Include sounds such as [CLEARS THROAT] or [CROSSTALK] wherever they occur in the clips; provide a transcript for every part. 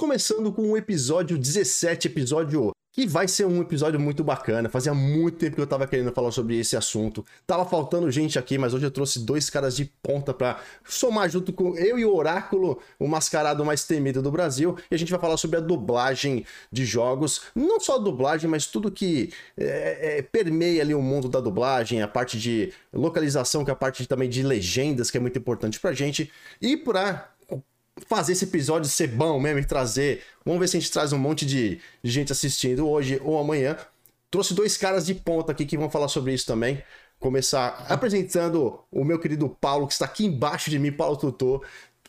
começando com o episódio 17, episódio que vai ser um episódio muito bacana. Fazia muito tempo que eu tava querendo falar sobre esse assunto. Tava faltando gente aqui, mas hoje eu trouxe dois caras de ponta para somar junto com eu e o Oráculo, o mascarado mais temido do Brasil. E a gente vai falar sobre a dublagem de jogos. Não só a dublagem, mas tudo que é, é, permeia ali o mundo da dublagem, a parte de localização, que é a parte também de legendas, que é muito importante pra gente. E pra fazer esse episódio ser bom mesmo e trazer. Vamos ver se a gente traz um monte de, gente assistindo hoje ou amanhã. Trouxe dois caras de ponta aqui que vão falar sobre isso também. Começar apresentando o meu querido Paulo, que está aqui embaixo de mim, Paulo Tutor,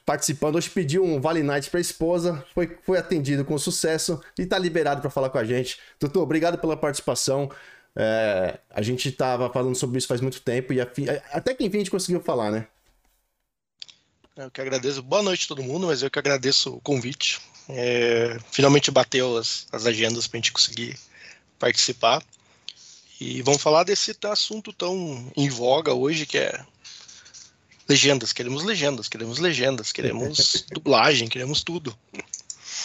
participando. Hoje pediu um Vale Night para a esposa, foi, foi atendido com sucesso e está liberado para falar com a gente. Tutor, obrigado pela participação. É, a gente estava falando sobre isso faz muito tempo e a, até que enfim a gente conseguiu falar, né? Eu que agradeço. Boa noite a todo mundo, mas eu que agradeço o convite. É, finalmente bateu as, as agendas para a gente conseguir participar. E vamos falar desse assunto tão em voga hoje que é legendas. Queremos legendas, queremos legendas, queremos [LAUGHS] dublagem, queremos tudo.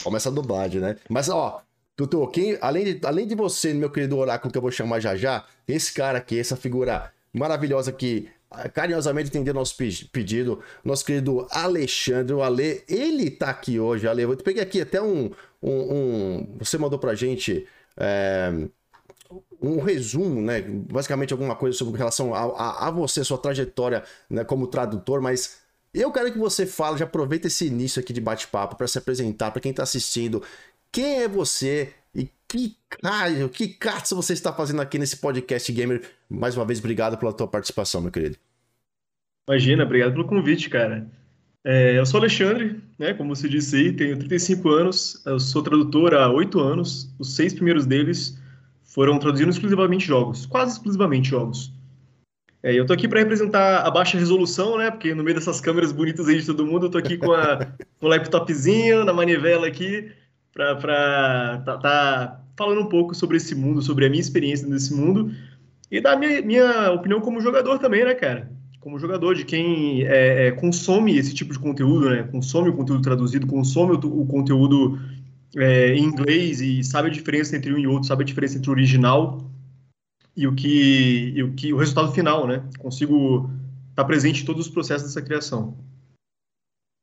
Começa a dublagem, né? Mas ó, Tutu, quem, além, de, além de você, meu querido oráculo que eu vou chamar já já, esse cara aqui, essa figura maravilhosa que carinhosamente atender nosso pedido, nosso querido Alexandre, o Ale, ele tá aqui hoje, Ale, eu peguei aqui até um, um, um você mandou pra gente é, um resumo, né, basicamente alguma coisa sobre relação a, a, a você, sua trajetória né, como tradutor, mas eu quero que você fale, já aproveita esse início aqui de bate-papo para se apresentar para quem tá assistindo, quem é você e que caralho, que caça você está fazendo aqui nesse podcast gamer? Mais uma vez, obrigado pela tua participação, meu querido. Imagina, obrigado pelo convite, cara. É, eu sou Alexandre, né, como você disse aí, tenho 35 anos, eu sou tradutor há 8 anos, os seis primeiros deles foram traduzindo exclusivamente jogos, quase exclusivamente jogos. É, eu tô aqui para representar a baixa resolução, né, porque no meio dessas câmeras bonitas aí de todo mundo, eu tô aqui com, a, [LAUGHS] com o laptopzinho na manivela aqui, para tá, tá falando um pouco sobre esse mundo, sobre a minha experiência nesse mundo e dar minha, minha opinião como jogador também, né, cara? Como jogador, de quem é, é, consome esse tipo de conteúdo, né? Consome o conteúdo traduzido, consome o, o conteúdo é, em inglês e sabe a diferença entre um e outro, sabe a diferença entre o original e o que, e o, que o resultado final, né? Consigo estar tá presente em todos os processos dessa criação.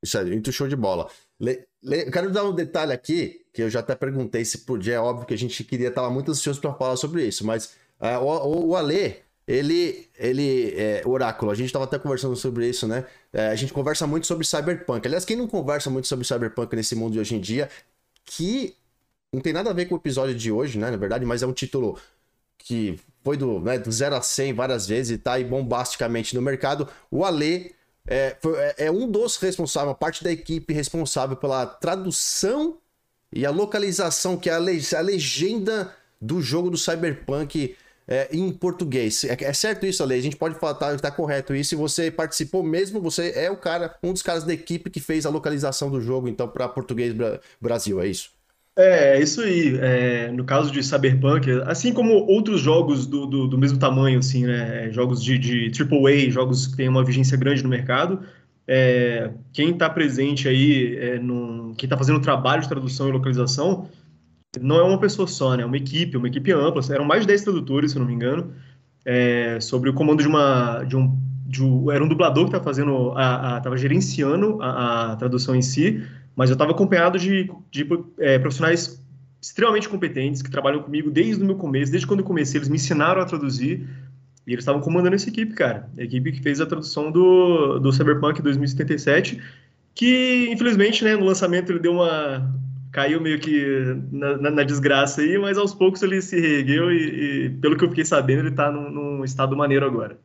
Isso aí, muito show de bola. Le, le, quero dar um detalhe aqui, que eu já até perguntei se podia, é óbvio que a gente queria estar muito ansioso para falar sobre isso, mas uh, o, o Ale, ele, ele é oráculo, a gente estava até conversando sobre isso, né? É, a gente conversa muito sobre cyberpunk. Aliás, quem não conversa muito sobre cyberpunk nesse mundo de hoje em dia, que não tem nada a ver com o episódio de hoje, né? Na verdade, mas é um título que foi do, né, do 0 a 100 várias vezes e tá aí bombasticamente no mercado. O Ale é, foi, é, é um dos responsáveis, uma parte da equipe responsável pela tradução e a localização, que é a, le a legenda do jogo do Cyberpunk é, em português. É, é, certo isso, Ale? A gente pode falar, tá, tá correto isso. E você participou mesmo, você é o cara, um dos caras da equipe que fez a localização do jogo, então, para português Brasil, é isso? É, é, isso aí. É, no caso de Cyberpunk, assim como outros jogos do, do, do mesmo tamanho, assim, né? Jogos de, de AAA, jogos que têm uma vigência grande no mercado, é, quem está presente aí, é, no, quem está fazendo trabalho de tradução e localização, não é uma pessoa só, né? É uma equipe, uma equipe ampla. Eram mais de 10 tradutores, se eu não me engano, é, sobre o comando de uma. De um, de um, era um dublador que estava fazendo, estava gerenciando a, a tradução em si mas eu estava acompanhado de, de é, profissionais extremamente competentes que trabalham comigo desde o meu começo, desde quando eu comecei, eles me ensinaram a traduzir e eles estavam comandando essa equipe, cara. A equipe que fez a tradução do, do Cyberpunk 2077, que infelizmente, né, no lançamento ele deu uma. caiu meio que na, na, na desgraça aí, mas aos poucos ele se reergueu e, e, pelo que eu fiquei sabendo, ele está num, num, estado maneiro agora.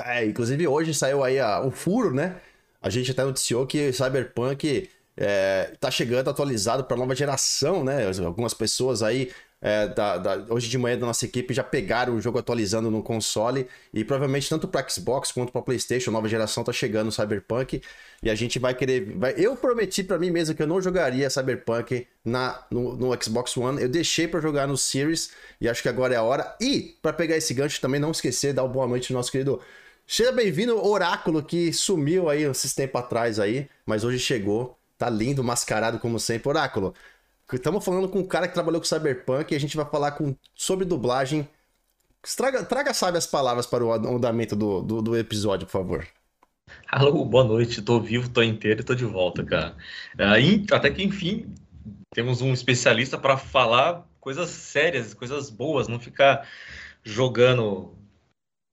É, inclusive hoje saiu aí a, o furo, né? A gente até noticiou que Cyberpunk é, tá chegando atualizado para nova geração, né? Algumas pessoas aí é, da, da, hoje de manhã da nossa equipe já pegaram o jogo atualizando no console e provavelmente tanto para Xbox quanto para PlayStation, nova geração tá chegando o Cyberpunk e a gente vai querer. Vai, eu prometi para mim mesmo que eu não jogaria Cyberpunk na, no, no Xbox One, eu deixei para jogar no Series e acho que agora é a hora. E para pegar esse gancho também, não esquecer, dar uma boa noite ao nosso querido. Seja bem-vindo, Oráculo, que sumiu aí esses tempos atrás aí, mas hoje chegou Tá lindo, mascarado como sempre. Oráculo, estamos falando com um cara que trabalhou com Cyberpunk e a gente vai falar com, sobre dublagem. Traga, traga sabe as palavras para o andamento do, do, do episódio, por favor. Alô, boa noite, tô vivo, tô inteiro e tô de volta, cara. até que enfim, temos um especialista para falar coisas sérias, coisas boas, não ficar jogando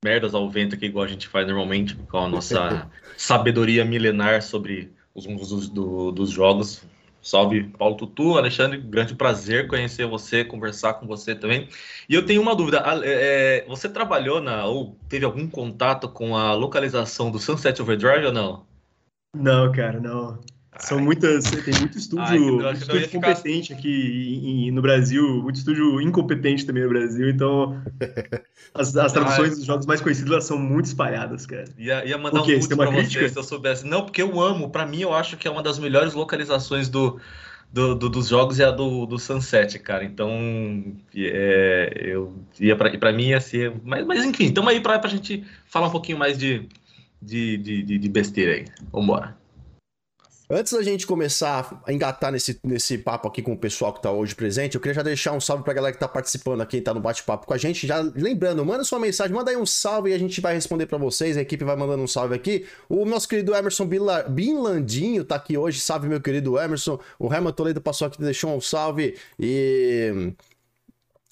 merdas ao vento aqui, igual a gente faz normalmente, com a nossa [LAUGHS] sabedoria milenar sobre os mundos dos, do, dos jogos. Salve, Paulo Tutu, Alexandre, grande prazer conhecer você, conversar com você também. E eu tenho uma dúvida: é, você trabalhou na ou teve algum contato com a localização do Sunset Overdrive ou não? Não, cara, não. São muitas. Tem muito estúdio, Ai, muito estúdio competente ficar... aqui no Brasil, muito estúdio incompetente também no Brasil, então as, as traduções dos jogos mais conhecidos elas são muito espalhadas, cara. Ia, ia mandar um muito pra crítica? você se eu soubesse. Não, porque eu amo, para mim eu acho que é uma das melhores localizações do, do, do, dos jogos é a do, do Sunset, cara. Então, é, eu ia para mim ia ser. Mas, mas enfim, então aí para a gente falar um pouquinho mais de, de, de, de besteira aí. Vambora. Antes da gente começar a engatar nesse, nesse papo aqui com o pessoal que tá hoje presente, eu queria já deixar um salve pra galera que tá participando aqui, tá no bate-papo com a gente. Já lembrando, manda sua mensagem, manda aí um salve e a gente vai responder para vocês. A equipe vai mandando um salve aqui. O nosso querido Emerson Binlandinho tá aqui hoje. Salve, meu querido Emerson. O Herman Toledo passou aqui deixou um salve. E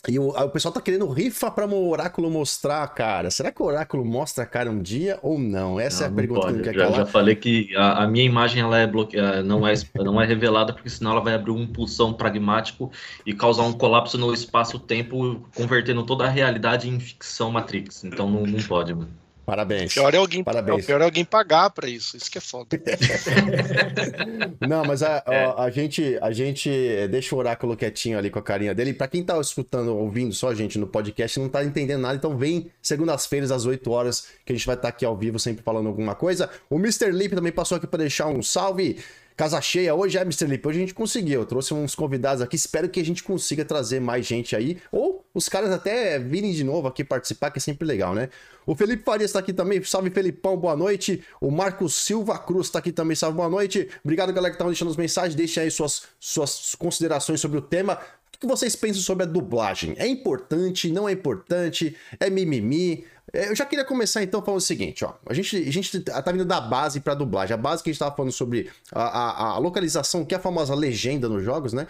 e o, o, pessoal tá querendo rifa para o Oráculo mostrar, cara. Será que o Oráculo mostra a cara um dia ou não? Essa não, é a pergunta pode. que não quer já, Já falei que a, a, minha imagem ela é bloqueada, não é, não é revelada, porque senão ela vai abrir um pulsão pragmático e causar um colapso no espaço-tempo, convertendo toda a realidade em ficção Matrix. Então não, não pode, mano. Parabéns. O pior é alguém, Parabéns. O pior é alguém pagar para isso. Isso que é foda. [LAUGHS] Não, mas a, [LAUGHS] é. a, a, gente, a gente deixa o oráculo quietinho ali com a carinha dele. Para quem tá escutando, ouvindo só a gente no podcast, não tá entendendo nada, então vem segundas-feiras às 8 horas que a gente vai estar tá aqui ao vivo sempre falando alguma coisa. O Mr. Lip também passou aqui para deixar um salve. Casa cheia hoje é, Mr. Lip. Hoje a gente conseguiu. Trouxe uns convidados aqui. Espero que a gente consiga trazer mais gente aí. Ou os caras até virem de novo aqui participar, que é sempre legal, né? O Felipe Farias está aqui também. Salve, Felipão. Boa noite. O Marcos Silva Cruz está aqui também. Salve, boa noite. Obrigado, galera, que estão deixando as mensagens. Deixem aí suas, suas considerações sobre o tema. O que vocês pensam sobre a dublagem? É importante? Não é importante? É mimimi? É, eu já queria começar então falando o seguinte, ó. A gente, a gente tá vindo da base pra dublagem. A base que a gente tava falando sobre a, a, a localização, que é a famosa legenda nos jogos, né?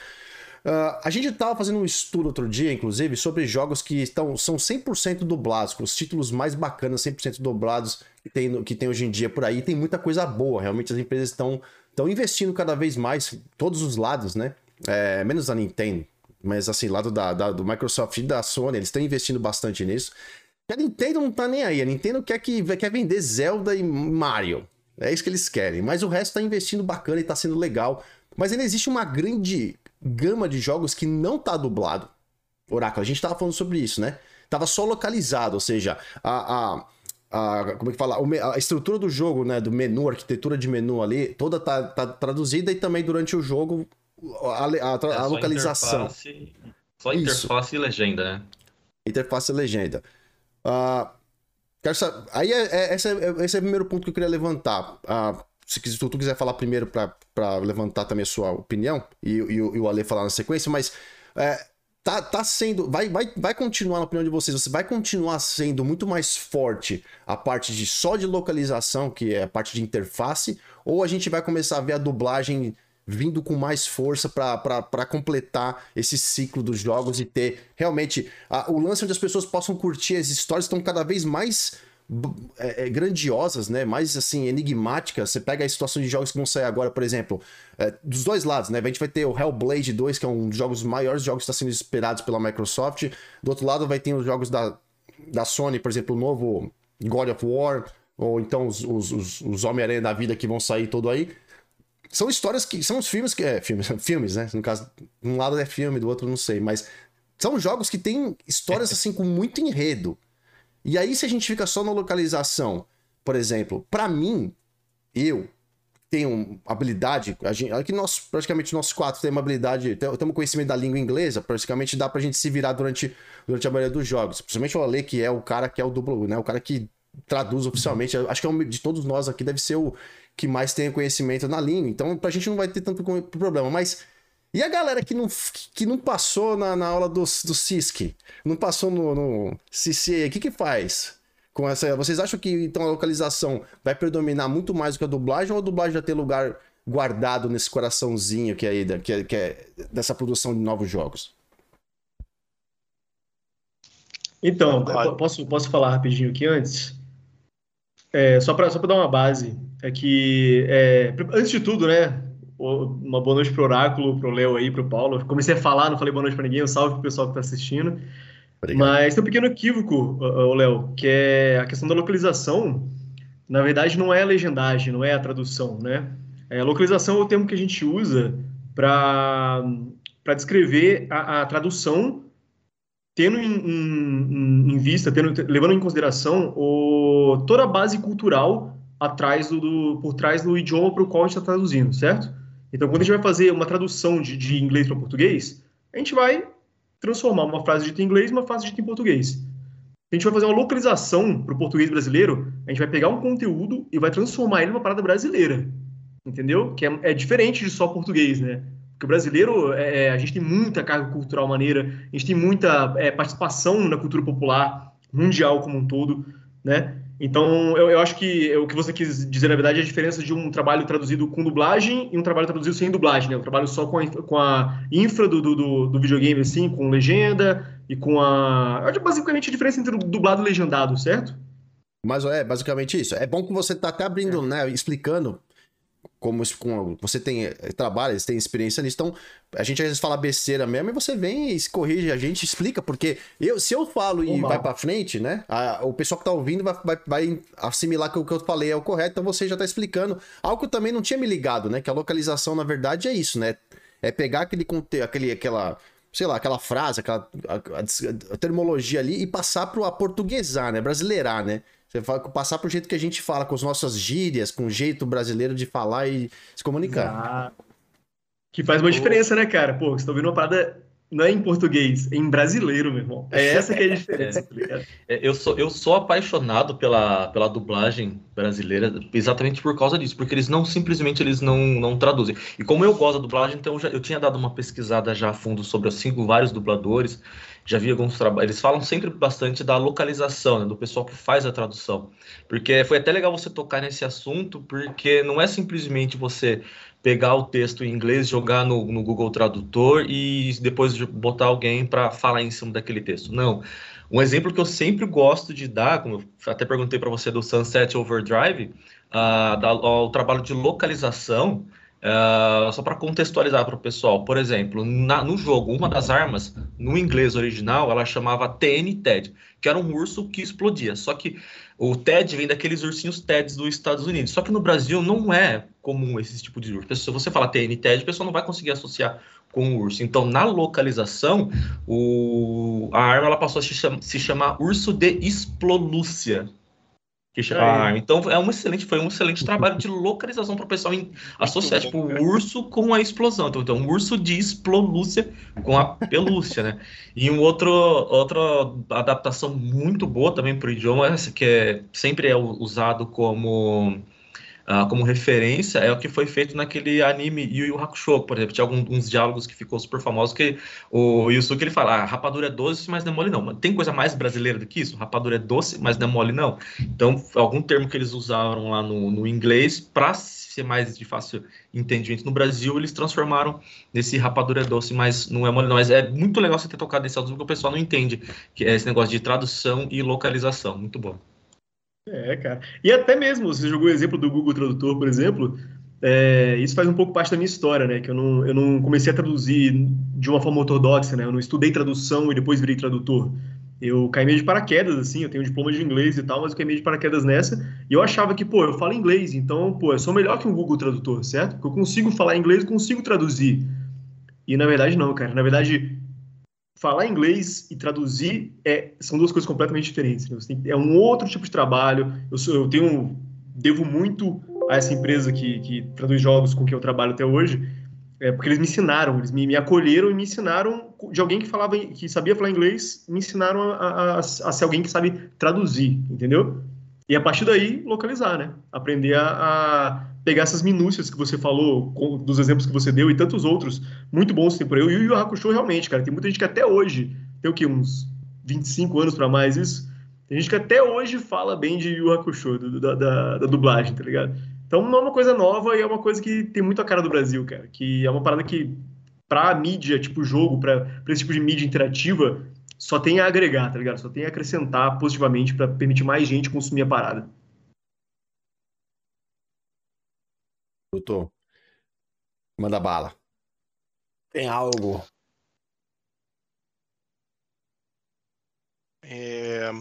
Uh, a gente tava fazendo um estudo outro dia, inclusive, sobre jogos que estão, são 100% dublados, os títulos mais bacanas, 100% dublados que tem, que tem hoje em dia por aí. Tem muita coisa boa, realmente as empresas estão investindo cada vez mais, todos os lados, né? É, menos a Nintendo, mas assim, lado da, da, do Microsoft e da Sony, eles estão investindo bastante nisso. A Nintendo não tá nem aí. A Nintendo quer, que, quer vender Zelda e Mario. É isso que eles querem. Mas o resto tá investindo bacana e tá sendo legal. Mas ainda existe uma grande gama de jogos que não tá dublado. Oráculo, a gente tava falando sobre isso, né? Tava só localizado, ou seja, a, a, a como é que fala? A estrutura do jogo, né? Do menu, a arquitetura de menu ali, toda tá, tá traduzida e também durante o jogo a, a, a, é, localização. Interface, só interface e legenda, né? Interface e legenda. Uh, quero saber, aí é, é, esse, é, esse é o primeiro ponto que eu queria levantar. Uh, se tu, tu quiser falar primeiro para levantar também a sua opinião e, e, e, o Ale falar na sequência, mas é, tá, tá sendo. Vai, vai, vai continuar, na opinião de vocês, você vai continuar sendo muito mais forte a parte de só de localização, que é a parte de interface, ou a gente vai começar a ver a dublagem vindo com mais força para completar esse ciclo dos jogos e ter realmente a, o lance onde as pessoas possam curtir as histórias estão cada vez mais é, é, grandiosas, né? Mais assim, enigmáticas. Você pega a situação de jogos que vão sair agora, por exemplo, é, dos dois lados, né? A gente vai ter o Hellblade 2, que é um dos jogos maiores jogos que está sendo esperados pela Microsoft. Do outro lado, vai ter os jogos da, da Sony, por exemplo, o novo God of War, ou então os, os, os, os Homem-Aranha da vida que vão sair todo aí. São histórias que. São os filmes que. É, filmes, [LAUGHS] filmes, né? No caso, um lado é filme, do outro não sei. Mas são jogos que têm histórias assim com muito enredo. E aí, se a gente fica só na localização, por exemplo, para mim, eu tenho habilidade. A gente, aqui nós, praticamente nós quatro temos habilidade, temos conhecimento da língua inglesa, praticamente dá pra gente se virar durante, durante a maioria dos jogos. Principalmente o Ale, que é o cara que é o dublo, né? O cara que traduz oficialmente. Acho que é um, de todos nós aqui deve ser o que mais tem conhecimento na língua. Então, pra gente não vai ter tanto problema. Mas e a galera que não, que não passou na, na aula do, do CISC? Não passou no, no CCA? O que que faz? Com essa, vocês acham que então a localização vai predominar muito mais do que a dublagem ou a dublagem já tem lugar guardado nesse coraçãozinho que é, aí, que é, que é dessa produção de novos jogos? Então, posso, posso falar rapidinho aqui antes? É, só para só dar uma base, é que, é, antes de tudo, né, uma boa noite pro Oráculo, pro Léo aí, pro Paulo. comecei a falar, não falei boa noite para ninguém, um salve pro pessoal que tá assistindo. Obrigado. Mas tem um pequeno equívoco, Léo, que é a questão da localização. Na verdade, não é a legendagem, não é a tradução, né? É, localização é o termo que a gente usa para descrever a, a tradução tendo em, em, em vista, tendo, levando em consideração o, toda a base cultural atrás do, do por trás do idioma para o qual a gente está traduzindo, certo? Então, quando a gente vai fazer uma tradução de, de inglês para português, a gente vai transformar uma frase dita em inglês em uma frase dita em português. Se a gente vai fazer uma localização para o português brasileiro, a gente vai pegar um conteúdo e vai transformar ele numa parada brasileira, entendeu? Que é, é diferente de só português, né? Porque o brasileiro, é, é, a gente tem muita carga cultural maneira, a gente tem muita é, participação na cultura popular mundial como um todo, né? Então, eu, eu, acho que o que você quis dizer, na verdade, é a diferença de um trabalho traduzido com dublagem e um trabalho traduzido sem dublagem, né? Um trabalho só com a, com a infra do, do, do, videogame, assim, com legenda e com a... Acho basicamente a diferença entre dublado e legendado, certo? Mas é basicamente isso. É bom que você tá até abrindo, é. né, explicando como com, você tem eh, trabalha, você tem experiência nisso, então a gente às vezes fala besteira mesmo e você vem e corrige a gente, explica, porque eu, se eu falo e vai para frente, né, a, o pessoal que tá ouvindo vai, vai, vai assimilar que o que eu falei é o correto, então você já tá explicando algo que eu também não tinha me ligado, né, que a localização na verdade é isso, né, é pegar aquele conteúdo, aquele, aquela sei lá, aquela frase, aquela a, a, a termologia ali e passar para o portuguesar, né, brasileirar, né? Você vai passar pro jeito que a gente fala, com as nossas gírias, com o jeito brasileiro de falar e se comunicar. Que faz uma diferença, né, cara? Pô, você tá ouvindo uma parada não é em português, é em brasileiro, meu irmão. É essa que é a diferença, tá é, eu, sou, eu sou apaixonado pela, pela dublagem brasileira exatamente por causa disso, porque eles não simplesmente eles não, não traduzem. E como eu gosto da dublagem, então eu, já, eu tinha dado uma pesquisada já a fundo sobre assim, vários dubladores, já vi alguns trabalhos. Eles falam sempre bastante da localização, né, do pessoal que faz a tradução. Porque foi até legal você tocar nesse assunto, porque não é simplesmente você pegar o texto em inglês, jogar no, no Google Tradutor e depois botar alguém para falar em cima daquele texto. Não. Um exemplo que eu sempre gosto de dar, como eu até perguntei para você do Sunset Overdrive, uh, da, o trabalho de localização Uh, só para contextualizar para o pessoal, por exemplo, na, no jogo, uma das armas, no inglês original, ela chamava TN-TED, que era um urso que explodia. Só que o TED vem daqueles ursinhos TEDs dos Estados Unidos. Só que no Brasil não é comum esse tipo de urso. Se você falar TN-TED, a pessoa não vai conseguir associar com o urso. Então, na localização, o, a arma ela passou a se, chama, se chamar urso de explolúcia ah, então é um excelente, foi um excelente trabalho de localização para o pessoal em, associar tipo o urso com a explosão. Então, então um urso de explolúcia com a pelúcia, né? E um outro outra adaptação muito boa também para o idioma, que é sempre é usado como uh, como referência é o que foi feito naquele anime Yu Yu Hakusho, por exemplo. Tinha alguns diálogos que ficou super famosos que o Yusuke ele fala, ah, rapadura é doce, mas não é mole não. Tem coisa mais brasileira do que isso? Rapadura é doce, mas não é mole não. Então, algum termo que eles usaram lá no, no inglês para ser mais de fácil entendimento no Brasil, eles transformaram nesse rapadura é doce, mas não é mole não. Mas é muito legal você ter tocado nesse assunto, porque o pessoal não entende que é esse negócio de tradução e localização. Muito bom. É, cara. E até mesmo, você jogou o exemplo do Google Tradutor, por exemplo, é, isso faz um pouco parte da minha história, né? Que eu não, eu não comecei a traduzir de uma forma ortodoxa, né? Eu não estudei tradução e depois virei tradutor. Eu caí meio de paraquedas, assim, eu tenho um diploma de inglês e tal, mas eu caí meio de paraquedas nessa, e eu achava que, pô, eu falo inglês, então, pô, eu sou melhor que um Google Tradutor, certo? Porque eu consigo falar inglês e consigo traduzir. E na verdade não, cara. Na verdade, falar inglês e traduzir é, são duas coisas completamente diferentes. Né? Tem, é um outro tipo de trabalho. Eu, sou, eu tenho, devo muito a essa empresa que, que traduz jogos com que eu trabalho até hoje, é, porque eles me ensinaram, eles me, me, acolheram e me ensinaram de alguém que falava, que sabia falar inglês, me ensinaram a, a, a, ser alguém que sabe traduzir, entendeu? E a partir daí, localizar, né? Aprender a, a, pegar essas minúcias que você falou, com, dos exemplos que você deu e tantos outros muito bons que tem por aí. E o Yu Hakusho, realmente, cara, tem muita gente que até hoje, tem o quê? Uns 25 anos para mais isso, tem gente que até hoje fala bem de Yu Hakusho, do, da, da, da, dublagem, tá ligado? Então não é uma coisa nova e é uma coisa que tem muito a cara do Brasil, cara. Que é uma parada que, pra mídia, tipo jogo, pra esse tipo de mídia interativa, só tem a agregar, tá ligado? Só tem a acrescentar positivamente para permitir mais gente consumir a parada. Doutor, manda bala. Tem algo. É...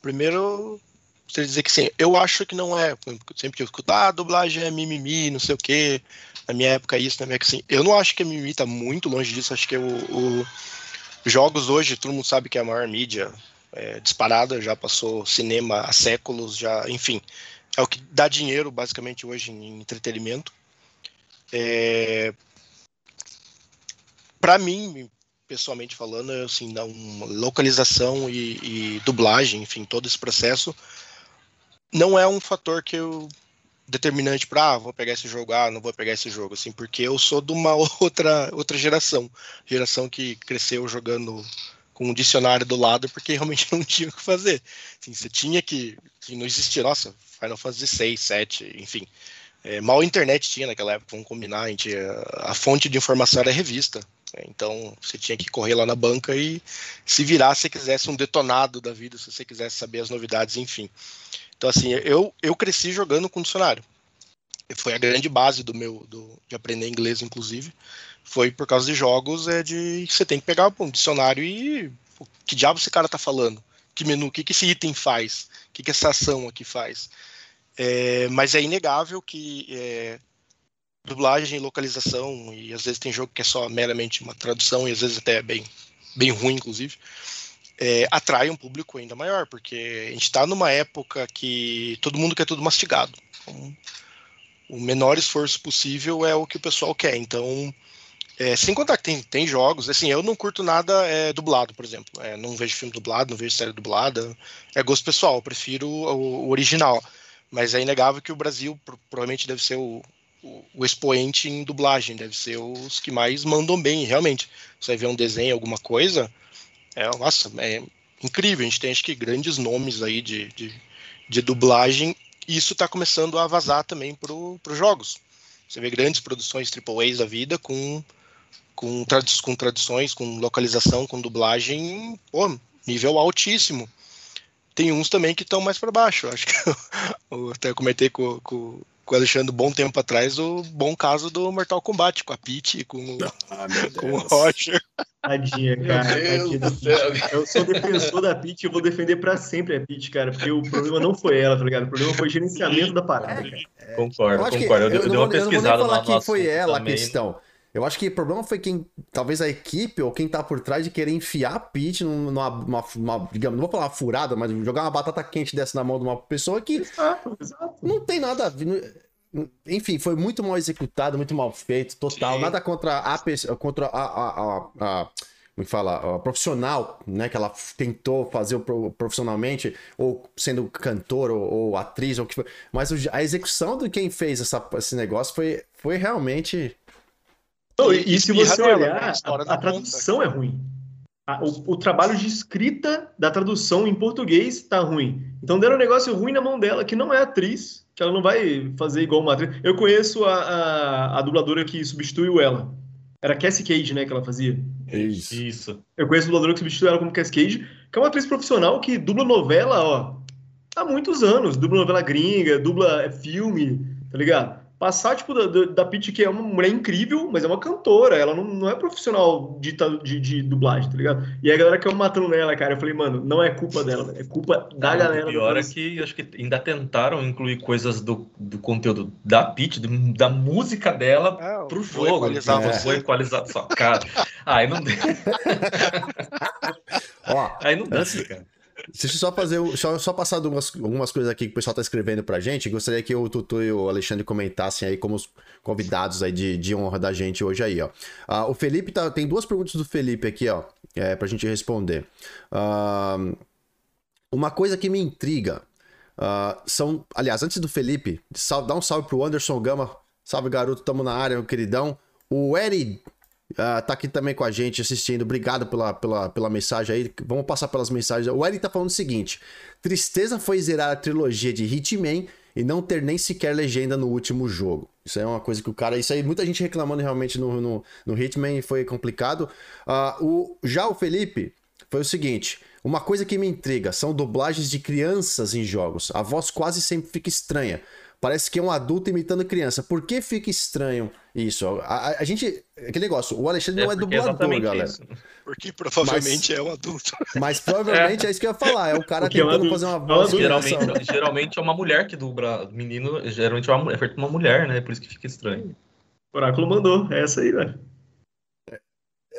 Primeiro, você dizer que sim, eu acho que não é. Sempre que eu escuto, ah, a dublagem é mimimi, não sei o quê. Na minha época, isso, na minha época, assim. Eu não acho que a mimimi tá muito longe disso. Acho que o, o Jogos hoje, todo mundo sabe que é a maior mídia é, disparada, já passou cinema há séculos, já, enfim, é o que dá dinheiro basicamente hoje em entretenimento. É, para mim, pessoalmente falando, assim, uma localização e, e dublagem, enfim, todo esse processo não é um fator que eu determinante para ah, vou pegar esse jogo, ah, não vou pegar esse jogo, assim, porque eu sou de uma [LAUGHS] outra outra geração, geração que cresceu jogando com um dicionário do lado porque realmente [LAUGHS] não tinha o que fazer. Assim, você tinha que, que não existia, nossa, Final Fantasy 6, 7, enfim. É, mal a internet tinha naquela época, vamos combinar, a, gente, a, a fonte de informação era revista. Né, então você tinha que correr lá na banca e se virar se quisesse um detonado da vida, se você quisesse saber as novidades, enfim. Então, assim, eu, eu cresci jogando com dicionário. Foi a grande base do meu do, de aprender inglês, inclusive. Foi por causa de jogos, é de você tem que pegar um dicionário e pô, que diabo esse cara tá falando? Que menu? O que, que esse item faz? O que, que essa ação aqui faz? É, mas é inegável que é, dublagem, localização, e às vezes tem jogo que é só meramente uma tradução, e às vezes até é bem, bem ruim, inclusive é, atrai um público ainda maior, porque a gente está numa época que todo mundo quer tudo mastigado. Então, o menor esforço possível é o que o pessoal quer. Então, é, sem contar que tem, tem jogos, assim, eu não curto nada é, dublado, por exemplo. É, não vejo filme dublado, não vejo série dublada. É gosto pessoal, eu prefiro o, o original. Mas é inegável que o Brasil provavelmente deve ser o, o, o, expoente em dublagem, deve ser os que mais mandam bem, realmente. Você ver um desenho, alguma coisa, é, nossa, é incrível. A gente tem acho que grandes nomes aí de, de, de dublagem. E isso está começando a vazar também para os jogos. Você vê grandes produções AAA da vida com, com, tradu com traduções, com localização, com dublagem, pô, nível altíssimo. Tem uns também que estão mais para baixo. Acho que eu, [LAUGHS] eu até comentei com, com, com o Alexandre um bom tempo atrás o bom caso do Mortal Kombat, com a Peach, com, ah, com o [LAUGHS] Roger. Tadinha, cara. Tadinha eu sou defensor da Peach e vou defender pra sempre a Peach, cara, porque o problema não foi ela, tá ligado? O problema foi o gerenciamento da parada, cara. É, concordo, eu concordo. Eu, eu, eu dei uma pesquisada Eu não vou nem falar que foi ela também. a questão. Eu acho que o problema foi quem, talvez a equipe ou quem tá por trás de querer enfiar a Peach numa, uma, uma, digamos, não vou falar uma furada, mas jogar uma batata quente dessa na mão de uma pessoa que exato, exato. não tem nada a ver. Enfim, foi muito mal executado, muito mal feito, total. Sim. Nada contra a contra a, a, a, a como é fala, a profissional, né, que ela tentou fazer profissionalmente, ou sendo cantor ou, ou atriz, ou que foi. Mas a execução de quem fez essa, esse negócio foi, foi realmente e, e, se você olhar, a, a tradução é ruim. A, o, o, trabalho de escrita da tradução em português está ruim. Então deram um negócio ruim na mão dela, que não é atriz, que ela não vai fazer igual uma atriz. Eu conheço a, a, a dubladora que substituiu ela. Era Cassie Cage, né, que ela fazia. Isso. Isso. Eu conheço a dubladora que substituiu ela como Cassie Cage, que é uma atriz profissional que dubla novela, ó, há muitos anos. Dubla novela gringa, dubla filme, tá ligado? Passar, tipo, da, da Pitty, que é uma mulher incrível, mas é uma cantora, ela não, não é profissional de, de, de dublagem, tá ligado? E a galera que eu matando nela, cara, eu falei, mano, não é culpa dela, é culpa da galera. Pior é que acho que ainda tentaram incluir coisas do, do conteúdo da Pitty, da música dela é, pro jogo. Equalizar é. Foi equalizado só, cara. Aí não deu. [LAUGHS] Ó, aí não dá, cara. Deixa eu só fazer, só, só passar algumas, algumas coisas aqui que o pessoal tá escrevendo pra gente. Gostaria que o Tutu e o Alexandre comentassem aí como os convidados aí de, de honra da gente hoje aí, ó. Uh, o Felipe tá, tem duas perguntas do Felipe aqui, ó, é, pra gente responder. Uh, uma coisa que me intriga. Uh, são, aliás, antes do Felipe, sal, dá um salve pro Anderson Gama. Salve, garoto, tamo na área, meu queridão. O Eri uh, tá aqui também com a gente assistindo. Obrigado pela, pela, pela mensagem aí. Vamos passar pelas mensagens. O Eri tá falando o seguinte: Tristeza foi zerar a trilogia de Hitman e não ter nem sequer legenda no último jogo. Isso é uma coisa que o cara. Isso aí, muita gente reclamando realmente no, no, no Hitman foi complicado. Uh, o, já o Felipe foi o seguinte. Uma coisa que me intriga são dublagens de crianças em jogos. A voz quase sempre fica estranha. Parece que é um adulto imitando criança. Por que fica estranho isso? A, a, a gente. Aquele negócio, o Alexandre é, não é dublador, galera. Isso. Porque provavelmente mas, é um adulto. Mas provavelmente é. é. isso que eu ia falar. É o cara porque tentando é um fazer uma voz. Geralmente, geralmente é uma mulher que dubla. Menino, geralmente é, uma, é feito uma mulher, né? Por isso que fica estranho. O Oráculo mandou. É essa aí, velho.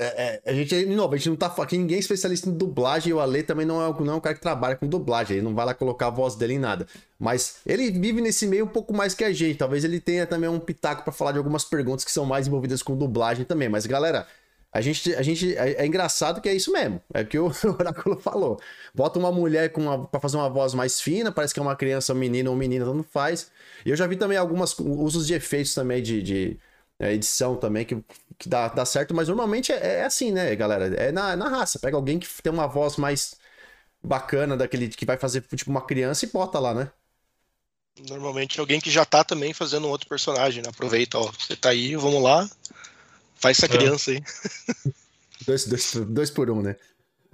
É, é, a gente, de novo, a gente não tá aqui, ninguém é especialista em dublagem e o Ale também não é, não é um cara que trabalha com dublagem, ele não vai lá colocar a voz dele em nada. Mas ele vive nesse meio um pouco mais que a gente, talvez ele tenha também um pitaco para falar de algumas perguntas que são mais envolvidas com dublagem também. Mas galera, a gente, a gente é, é engraçado que é isso mesmo, é o que o [LAUGHS] Oráculo falou. Bota uma mulher com uma, pra fazer uma voz mais fina, parece que é uma criança, um menino ou menina, não faz. E eu já vi também algumas usos de efeitos também de, de é, edição também, que, que dá, dá certo, mas normalmente é, é assim, né, galera? É na, na raça. Pega alguém que tem uma voz mais bacana, daquele que vai fazer tipo uma criança e bota lá, né? Normalmente alguém que já tá também fazendo um outro personagem, né? Aproveita, ó, você tá aí, vamos lá, faz essa é. criança aí. [LAUGHS] dois, dois, dois por um, né?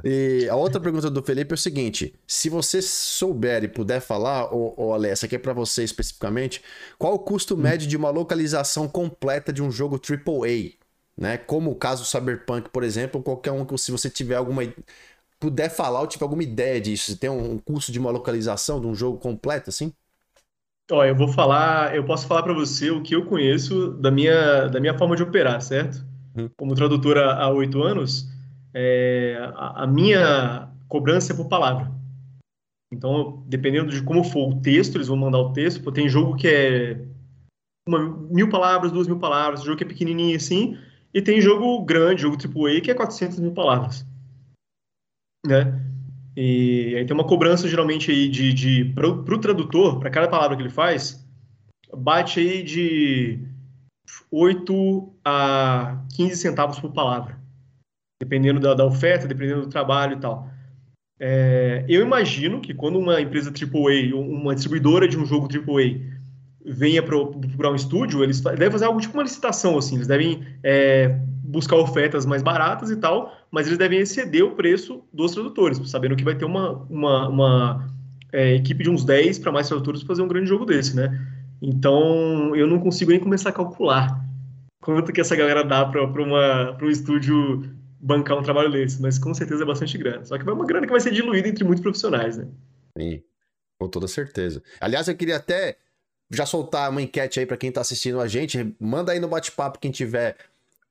E a outra pergunta do Felipe é o seguinte: se você souber e puder falar, ou, ou Ale, essa aqui é para você especificamente, qual o custo hum. médio de uma localização completa de um jogo AAA? Né? Como o caso Cyberpunk, por exemplo, qualquer um que se você tiver alguma puder falar ou tiver alguma ideia disso, tem um custo de uma localização de um jogo completo assim? Ó, eu vou falar, eu posso falar para você o que eu conheço da minha da minha forma de operar, certo? Hum. Como tradutora há oito anos, é, a, a, minha cobrança é por palavra. Então, dependendo de como for o texto, eles vão mandar o texto. Pô, tem jogo que é uma, mil palavras, duas mil palavras, jogo que é pequenininho assim, e tem jogo grande, jogo AAA, que é 400 mil palavras. Né? E aí tem uma cobrança geralmente aí de, de para o tradutor, para cada palavra que ele faz, bate aí de 8 a 15 centavos por palavra dependendo da, da oferta, dependendo do trabalho e tal. É, eu imagino que quando uma empresa AAA, uma distribuidora de um jogo AAA, venha procurar um estúdio, eles devem fazer algo tipo uma licitação, assim, eles devem é, buscar ofertas mais baratas e tal, mas eles devem exceder o preço dos tradutores, sabendo que vai ter uma, uma, uma é, equipe de uns 10 para mais tradutores fazer um grande jogo desse, né? Então, eu não consigo nem começar a calcular quanto que essa galera dá para um estúdio bancar um trabalho desse, mas com certeza é bastante grana. Só que vai uma grana que vai ser diluída entre muitos profissionais, né? Sim, com toda certeza. Aliás, eu queria até já soltar uma enquete aí para quem tá assistindo a gente. Manda aí no bate-papo quem tiver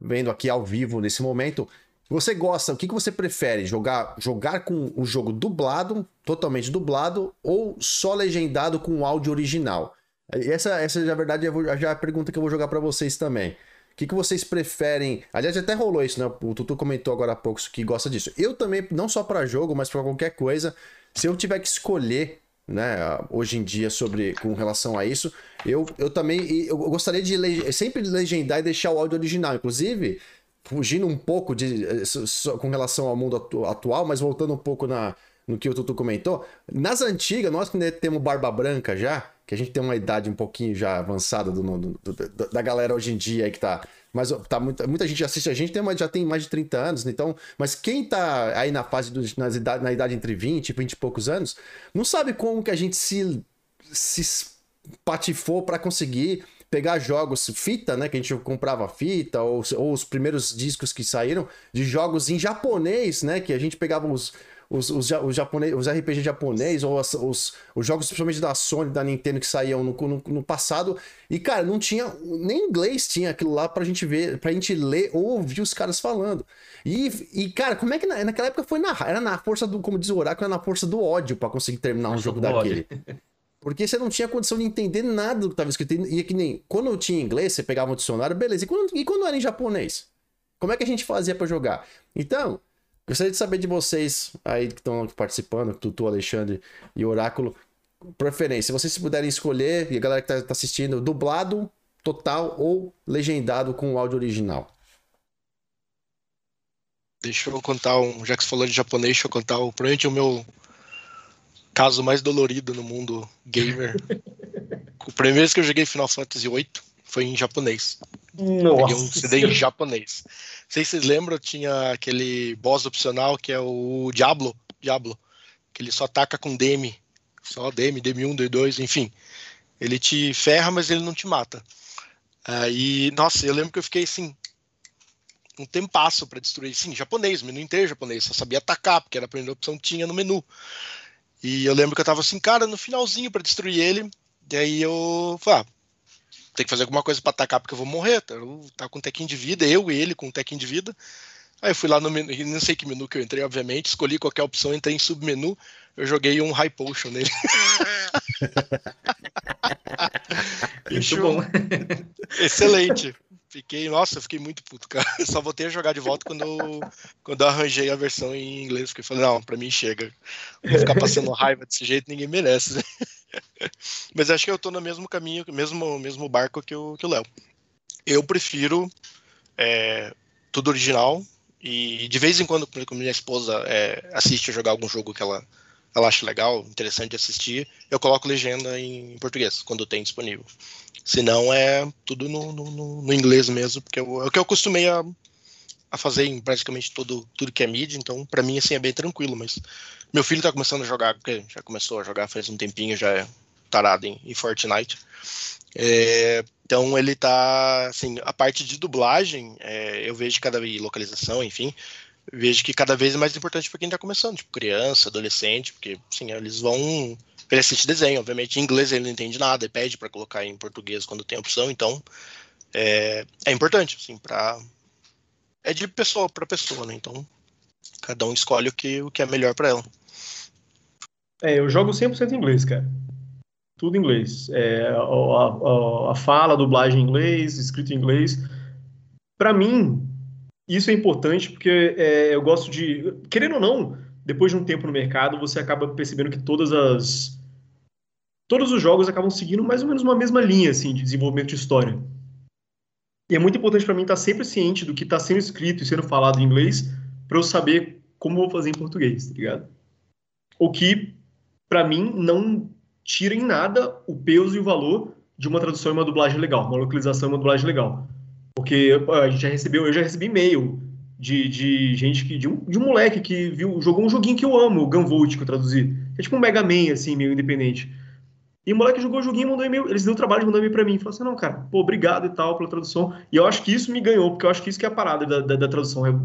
vendo aqui ao vivo nesse momento. Você gosta, o que, que você prefere? Jogar, jogar com o jogo dublado, totalmente dublado, ou só legendado com o áudio original? Essa, essa na verdade, já é a pergunta que eu vou jogar para vocês também que, que vocês preferem? Aliás, até rolou isso, né? O Tutu comentou agora há pouco que gosta disso. Eu também, não só para jogo, mas para qualquer coisa, se eu tiver que escolher, né, hoje em dia sobre com relação a isso, eu, eu também eu gostaria de leg sempre legendar e deixar o áudio original, inclusive fugindo um pouco de com relação ao mundo atual, mas voltando um pouco na no que o Tutu comentou, nas antigas, nós que temos barba branca já, que a gente tem uma idade um pouquinho já avançada do, do, do, da galera hoje em dia que tá. Mas tá muita, muita gente assiste a gente, tem, já tem mais de 30 anos, né? então. Mas quem tá aí na fase do, nas idade, na idade entre 20 e 20 e poucos anos, não sabe como que a gente se, se patifou para conseguir pegar jogos fita, né? Que a gente comprava fita, ou, ou os primeiros discos que saíram, de jogos em japonês, né? Que a gente pegava os os, os, os, japonês, os RPG japonês, ou os, os, os jogos principalmente da Sony, da Nintendo que saíam no, no, no, passado. E, cara, não tinha. Nem inglês tinha aquilo lá pra gente ver, pra gente ler ou ouvir os caras falando. E, e cara, como é que na, naquela época foi na. Era na força do, como diz o Oráculo, era na força do ódio para conseguir terminar um jogo daquele. Porque você não tinha condição de entender nada do que estava escrito. E é que nem. Quando eu tinha inglês, você pegava um dicionário, beleza. E quando, e quando era em japonês? Como é que a gente fazia para jogar? Então, Gostaria de saber de vocês aí que estão participando, Tutu, Alexandre e Oráculo. preferência? Vocês se puderem escolher, e a galera que tá, tá assistindo, dublado total ou legendado com o áudio original? Deixa eu contar um. Já que você falou de japonês, deixa eu contar o, provavelmente o meu caso mais dolorido no mundo gamer. [LAUGHS] o primeiro vez que eu joguei Final Fantasy VIII foi em japonês. Nossa. Peguei um CD em japonês. Sei se vocês lembram, tinha aquele boss opcional que é o Diablo. Diablo. Que ele só ataca com DM. Só DM, DM1, DM2, enfim. Ele te ferra, mas ele não te mata. Aí, nossa, eu lembro que eu fiquei assim, um tempasso para destruir. Sim, japonês, menu inteiro japonês, só sabia atacar, porque era a primeira opção que tinha no menu. E eu lembro que eu tava assim, cara, no finalzinho para destruir ele. E aí eu falei, ah, tem que fazer alguma coisa para atacar porque eu vou morrer. Tá, tá com um tequinho de vida, eu e ele com um tequinho de vida. Aí eu fui lá no menu, não sei que menu que eu entrei, obviamente, escolhi qualquer opção, entrei em submenu, eu joguei um High Potion nele. [LAUGHS] Muito bom. Excelente. Fiquei, nossa, fiquei muito puto, cara. [LAUGHS] só voltei a jogar de volta quando eu, quando eu arranjei a versão em inglês, porque eu falei, não, pra mim chega. Vou ficar passando raiva desse jeito, ninguém merece. [LAUGHS] Mas acho que eu tô no mesmo caminho, mesmo, mesmo barco que o, Léo. Eu prefiro é, tudo original, e de vez em quando, quando minha esposa é, assiste a jogar algum jogo que ela, ela acha legal, interessante de assistir, eu coloco legenda em português, quando tem disponível. Se não, é tudo no, no, no inglês mesmo, porque é o que eu acostumei a, a fazer em praticamente todo, tudo que é mídia, então para mim assim é bem tranquilo, mas meu filho tá começando a jogar, porque já começou a jogar faz um tempinho, já é tarado em, em Fortnite. É, então ele tá, assim, a parte de dublagem, é, eu vejo cada vez, localização, enfim, vejo que cada vez é mais importante para quem tá começando, tipo criança, adolescente, porque, assim, eles vão ele assiste desenho, obviamente em inglês ele não entende nada, ele pede para colocar em português quando tem opção, então é, é importante, assim, para é de pessoa para pessoa, né? Então cada um escolhe o que, o que é melhor para ela. É, eu jogo 100% em inglês, cara. Tudo em inglês. É, a, a, a, fala, a dublagem em inglês, escrito em inglês. Para mim, isso é importante porque é, eu gosto de. Querendo ou não, depois de um tempo no mercado, você acaba percebendo que todas as todos os jogos acabam seguindo mais ou menos uma mesma linha assim, de desenvolvimento de história. E é muito importante para mim estar sempre ciente do que está sendo escrito e sendo falado em inglês para eu saber como vou fazer em português, tá ligado? O que, para mim, não tira em nada o peso e o valor de uma tradução e uma dublagem legal, uma localização e uma dublagem legal. Porque a gente já recebeu, eu já recebi e-mail de, de gente que. De um, de um moleque que viu, jogou um joguinho que eu amo, o Gunvolt, que eu traduzi. É tipo um Mega Man, assim, meio independente. E o moleque jogou o joguinho mandou e-mail. Eles deu o trabalho de mandar e-mail pra mim. Falou assim: não, cara, pô, obrigado e tal pela tradução. E eu acho que isso me ganhou, porque eu acho que isso que é a parada da, da, da tradução. Eu,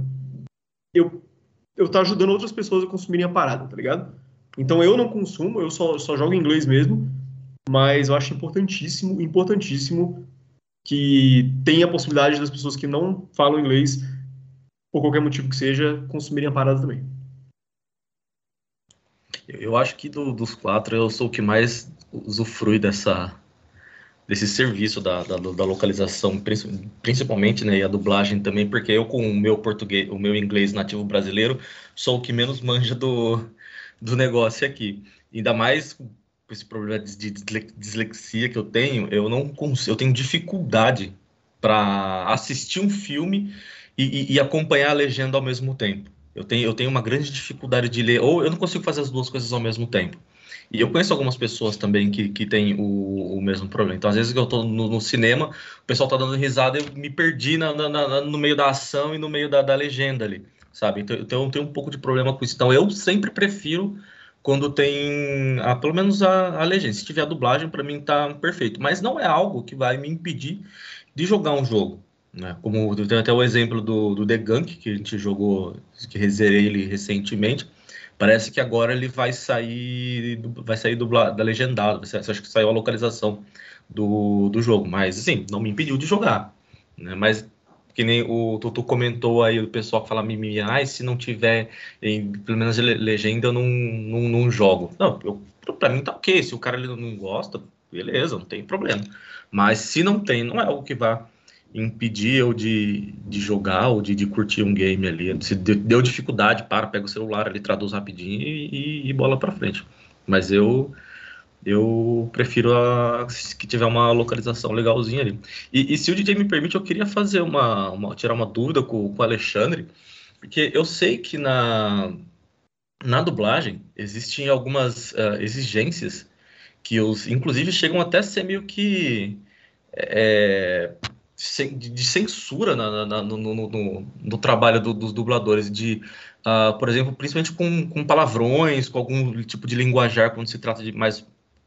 eu, eu tá ajudando outras pessoas a consumirem a parada, tá ligado? Então eu não consumo, eu só, só jogo em inglês mesmo. Mas eu acho importantíssimo, importantíssimo que tenha a possibilidade das pessoas que não falam inglês, por qualquer motivo que seja, consumirem a parada também. Eu acho que do, dos quatro eu sou o que mais usufrui dessa desse serviço da, da, da, localização, principalmente, né, e a dublagem também, porque eu com o meu português, o meu inglês nativo brasileiro, sou o que menos manja do, do negócio aqui. Ainda mais com esse problema de dislexia que eu tenho, eu não consigo, eu tenho dificuldade para assistir um filme e, e, e acompanhar a legenda ao mesmo tempo. Eu tenho, eu tenho uma grande dificuldade de ler, ou eu não consigo fazer as duas coisas ao mesmo tempo. E eu conheço algumas pessoas também que, que têm o, o mesmo problema. Então, às vezes eu estou no, no, cinema, o pessoal está dando risada, eu me perdi na, na, na, no meio da ação e no meio da, da legenda ali, sabe? Então, então, eu tenho um pouco de problema com isso. Então, eu sempre prefiro quando tem, a, pelo menos a, a legenda. Se tiver a dublagem, para mim tá perfeito. Mas não é algo que vai me impedir de jogar um jogo. Né? Como tem até o exemplo do, do The Gunk, que a gente jogou, que reserei ele recentemente. Parece que agora ele vai sair, vai sair dublado, da legendado. Acho que saiu a localização do, do jogo, mas assim, não me impediu de jogar. Né? Mas que nem o Tutu comentou aí, o pessoal que fala mimimi, ah, se não tiver em, pelo menos legenda, eu não, não, não jogo. Não, eu, pra mim tá ok, se o cara ele não gosta, beleza, não tem problema. Mas se não tem, não é algo que vá impedir eu de, de jogar ou de, de curtir um game ali. Se deu dificuldade, para, pega o celular ali, traduz rapidinho e, e bola para frente. Mas eu eu prefiro a, que tiver uma localização legalzinha ali. E, e, se o DJ me permite, eu queria fazer uma, uma tirar uma dúvida com, com o Alexandre, porque eu sei que na, na dublagem existem algumas uh, exigências que os, inclusive, chegam até a ser meio que é, de censura na, na, no, no, no, no, trabalho do, dos dubladores, de, uh, por exemplo, principalmente com, com, palavrões, com algum tipo de linguajar quando se trata de mais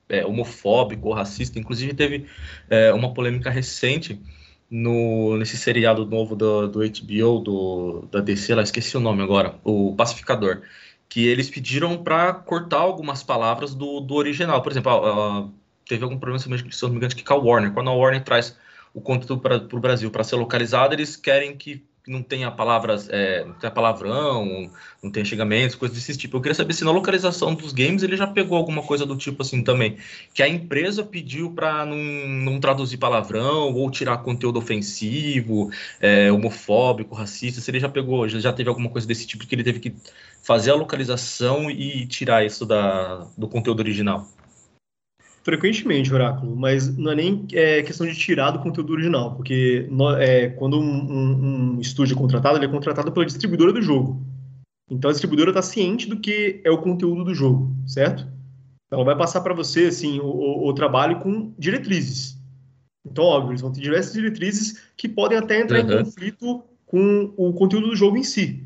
é, homofóbico ou racista. Inclusive, teve é, uma polêmica recente no, nesse seriado novo do, do HBO, do, da DC, lá, esqueci o nome agora, o Pacificador, que eles pediram para cortar algumas palavras do, do original. Por exemplo, uh, teve algum problema, se não me engano, que com a Warner. Quando a Warner traz o conteúdo para o Brasil para ser localizado, eles querem que não tenha palavras, é, não tenha palavrão, não tenha xingamentos, coisas desse tipo. Eu queria saber se na localização dos games ele já pegou alguma coisa do tipo assim também, que a empresa pediu para não, não traduzir palavrão ou tirar conteúdo ofensivo, é, homofóbico, racista. Se ele já pegou, já, já teve alguma coisa desse tipo que ele teve que fazer a localização e tirar isso da, do conteúdo original. Frequentemente, Oráculo, mas não é nem é, questão de tirar do conteúdo original, porque no, é, quando um, um, um, estúdio é contratado, ele é contratado pela distribuidora do jogo. Então a distribuidora está ciente do que é o conteúdo do jogo, certo? Ela vai passar para você assim o, o, o, trabalho com diretrizes. Então, óbvio, eles vão ter diversas diretrizes que podem até entrar uhum. em conflito com o conteúdo do jogo em si.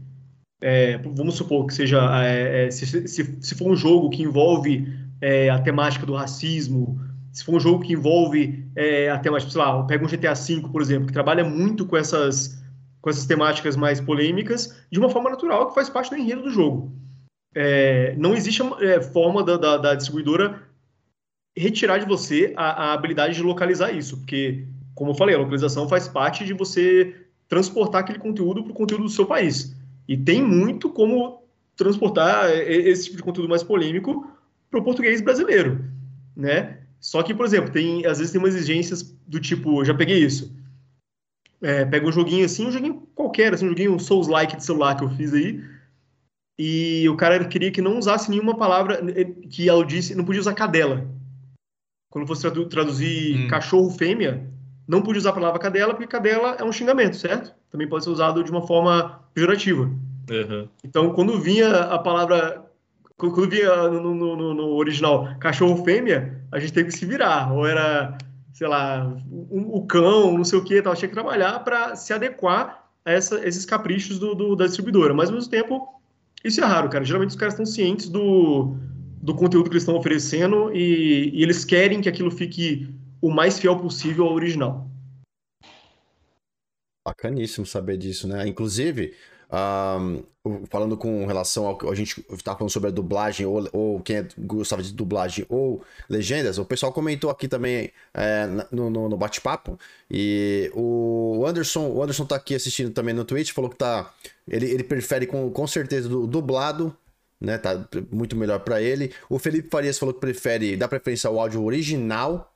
É, vamos supor que seja é, é, se, se, se for um jogo que envolve é, a temática do racismo, se for um jogo que envolve é, a temática, sei lá, pega um GTA V, por exemplo, que trabalha muito com essas, com essas temáticas mais polêmicas, de uma forma natural, que faz parte do enredo do jogo. É, não existe é, forma da, da, da, distribuidora retirar de você a, a habilidade de localizar isso, porque, como eu falei, a localização faz parte de você transportar aquele conteúdo para o conteúdo do seu país. E tem muito como transportar esse tipo de conteúdo mais polêmico para o português brasileiro, né? Só que, por exemplo, tem às vezes tem umas exigências do tipo, já peguei isso. É, pega um joguinho assim, um joguinho qualquer, assim, um joguinho um Souls-like de celular que eu fiz aí, e o cara queria que não usasse nenhuma palavra que ela disse, não podia usar cadela. Quando fosse tradu traduzir hum. cachorro fêmea, não podia usar a palavra cadela, porque cadela é um xingamento, certo? Também pode ser usado de uma forma pejorativa. Uhum. Então, quando vinha a palavra quando via no, no, no, original cachorro fêmea, a gente teve que se virar. Ou era, sei lá, o cão, não sei o que, tal. Tinha que trabalhar para se adequar a essa, esses caprichos do, do, da distribuidora. Mas, ao mesmo tempo, isso é raro, cara. Geralmente os caras estão cientes do, do conteúdo que eles estão oferecendo e, e eles querem que aquilo fique o mais fiel possível ao original. Bacaníssimo saber disso, né? Inclusive, um, falando com relação ao que a gente estava falando sobre a dublagem, ou, ou quem é, gostava de dublagem ou legendas, o pessoal comentou aqui também é, no, no, no bate-papo. E o Anderson, o Anderson tá aqui assistindo também no Twitch, falou que tá. Ele, ele prefere com, com certeza do dublado. Né, tá muito melhor para ele. O Felipe Farias falou que prefere, dá preferência ao áudio original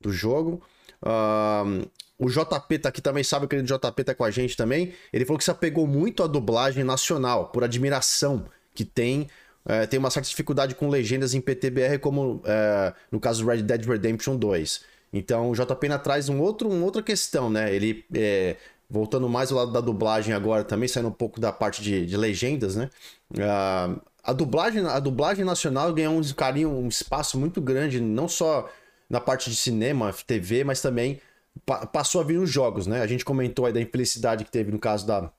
do jogo. Um, o JP tá aqui também, sabe o querido JP tá com a gente também. Ele falou que se apegou muito à dublagem nacional, por admiração que tem. É, tem uma certa dificuldade com legendas em PTBR, como é, no caso Red Dead Redemption 2. Então o JP ainda traz um outro, uma outra questão, né? Ele, é, voltando mais ao lado da dublagem agora, também saindo um pouco da parte de, de legendas, né? Uh, a, dublagem, a dublagem nacional ganhou um carinho, um espaço muito grande, não só na parte de cinema, TV, mas também pa passou a vir os jogos, né? A gente comentou aí da infelicidade que teve no caso da,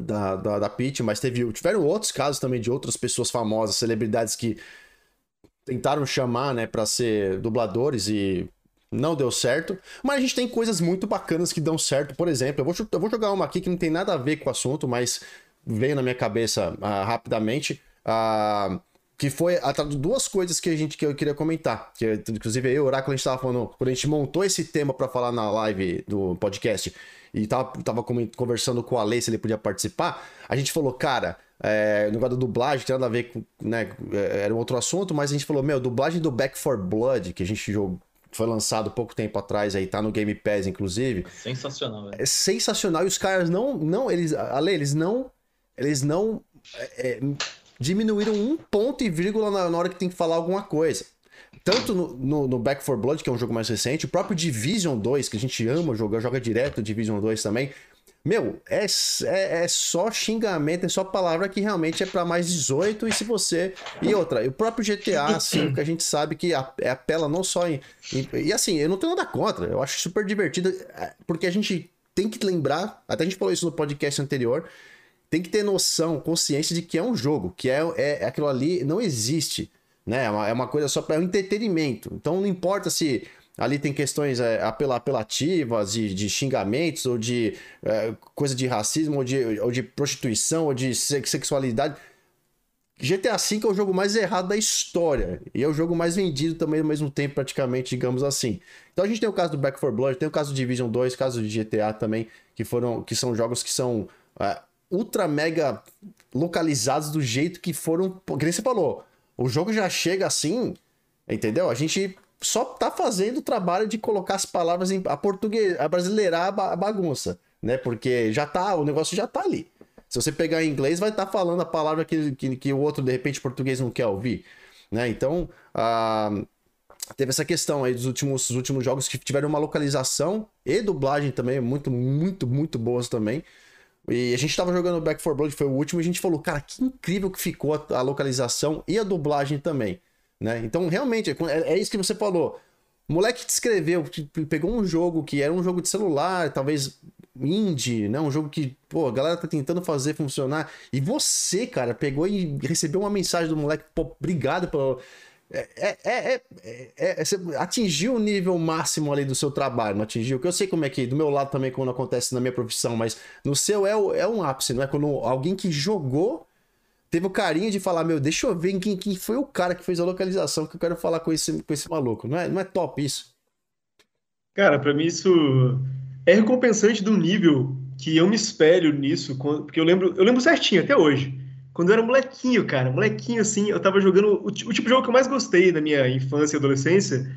da, da, da Peach, mas teve, tiveram outros casos também de outras pessoas famosas, celebridades que tentaram chamar, né, para ser dubladores e não deu certo. Mas a gente tem coisas muito bacanas que dão certo. Por exemplo, eu vou, eu vou jogar uma aqui que não tem nada a ver com o assunto, mas veio na minha cabeça uh, rapidamente. Uh, que foi duas coisas que a gente que eu queria comentar. Que, inclusive, eu e o Oráculo, a gente tava falando, quando a gente montou esse tema para falar na live do podcast e tava, tava conversando com o Ale se ele podia participar, a gente falou, cara, é, no negócio da dublagem, tem nada a ver com, né, é, era um outro assunto, mas a gente falou, meu, dublagem do Back for Blood, que a gente jogou, foi lançado pouco tempo atrás aí, tá no Game Pass, inclusive. Sensacional, velho. É sensacional, e os caras não, não, eles, Ale, eles não, eles não... É, é diminuíram um ponto e vírgula na, hora que tem que falar alguma coisa. tanto no, no, no, Back 4 Blood, que é um jogo mais recente, o próprio Division 2, que a gente ama jogar, joga direto Division 2 também. Meu, é, é, é, só xingamento, é só palavra que realmente é para mais 18. E se você. E outra, o próprio GTA, assim, [LAUGHS] que a gente sabe que é, apela não só em, em, E assim, eu não tenho nada contra, eu acho super divertido, é, porque a gente tem que lembrar, até a gente falou isso no podcast anterior, tem que ter noção, consciência de que é um jogo, que é, é, é aquilo ali não existe né? É uma, é uma coisa só para um entretenimento. Então não importa se ali tem questões é, apelativas, de, de xingamentos, ou de é, coisa de racismo, ou de, ou de prostituição, ou de sexualidade. GTA V é o jogo mais errado da história. E é o jogo mais vendido também ao mesmo tempo, praticamente, digamos assim. Então a gente tem o caso do Back 4 Blood, tem o caso do Division 2, caso de GTA também, que foram que são jogos que são é, ultra mega localizados do jeito que foram. Que nem você falou. O jogo já chega assim, entendeu? A gente só tá fazendo o trabalho de colocar as palavras em a português, a brasileirar a bagunça, né? Porque já tá, o negócio já tá ali. Se você pegar em inglês, vai estar tá falando a palavra que, que, que, o outro, de repente, português não quer ouvir, né? Então, teve essa questão aí dos últimos, dos últimos jogos que tiveram uma localização e dublagem também, muito, muito, muito boas também. E a gente tava jogando Back 4 Blood, foi o último, e a gente falou, cara, que incrível que ficou a, a localização e a dublagem também, né? Então, realmente, é, é isso que você falou. O moleque descreveu, pegou um jogo que era um jogo de celular, talvez indie, né? Um jogo que, pô, a galera tá tentando fazer funcionar. E você, cara, pegou e recebeu uma mensagem do moleque, pô, obrigado pelo é, é, é, você atingiu o nível máximo ali do seu trabalho, não atingiu? Que eu sei como é que, do meu lado também, quando acontece na minha profissão, mas no seu é, é um ápice, não é? Quando alguém que jogou teve o carinho de falar: Meu, deixa eu ver quem, quem foi o cara que fez a localização que eu quero falar com esse, com esse maluco. Não é, não é top isso? Cara, para mim isso é recompensante do nível que eu me espelho nisso, porque eu lembro, eu lembro certinho até hoje quando eu era molequinho, cara, molequinho assim, eu tava jogando. O, o tipo de jogo que eu mais gostei na minha infância e adolescência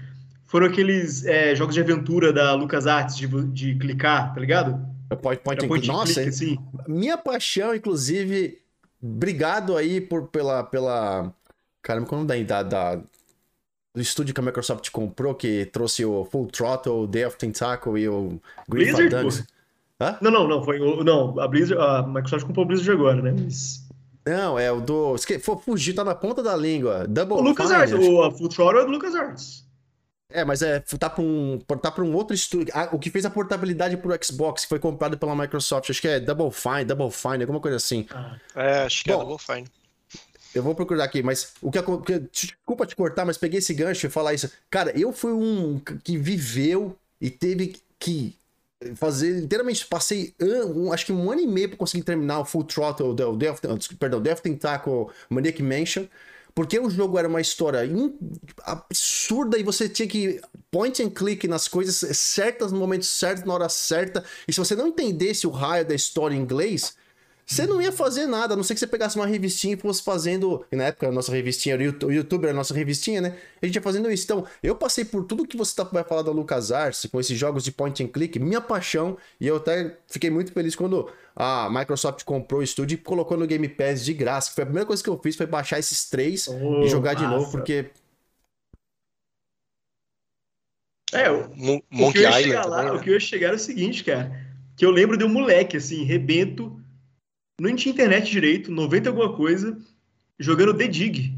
foram aqueles é, jogos de aventura da LucasArts, de, de clicar, tá ligado? Point, point, point Nossa, click, assim. minha paixão, inclusive, obrigado aí por, pela. pela... Caramba, qual é o nome da, da, do estúdio que a Microsoft comprou, que trouxe o Full Throttle, o Day of Tentacle e o Green Fandango. Não, não, não, foi não, a Blizzard, a Microsoft comprou o Blizzard agora, né? Mas... Não, é o do. For fugir, tá na ponta da língua. Double o Lucas Arts, o Full Throttle é do Lucas Arts. É, mas é, tá para um, tá pra um outro estúdio. Ah, o que fez a portabilidade pro Xbox, que foi comprado pela Microsoft, acho que é Double Fine, Double Fine, alguma coisa assim. Ah, é, acho que é Bom, é Double Fine. Eu vou procurar aqui, mas o que Desculpa te cortar, mas peguei esse gancho e falar isso. Cara, eu fui um que viveu e teve que fazer inteiramente passei um, acho que um ano e meio para conseguir terminar o Full Throttle o Death, perdão Death Tentacle Maniac Mansion porque o jogo era uma história absurda e você tinha que point and click nas coisas certas no momento certo na hora certa e se você não entendesse o raio da história em inglês você não ia fazer nada, a não ser que você pegasse uma revistinha e fosse fazendo. E na época a nossa revistinha, o YouTube era a nossa revistinha, né? A gente ia fazendo isso. Então, eu passei por tudo que você tá, vai falar da LucasArts, com esses jogos de point and click, minha paixão, e eu até fiquei muito feliz quando a Microsoft comprou o estúdio e colocou no Game Pass de graça. Que foi a primeira coisa que eu fiz foi baixar esses três oh, e jogar massa. de novo, porque. É, o, o, que Island, lá, o que eu ia chegar é o seguinte, cara. Que eu lembro de um moleque, assim, rebento não tinha internet direito, 90 alguma coisa, jogando The Dig.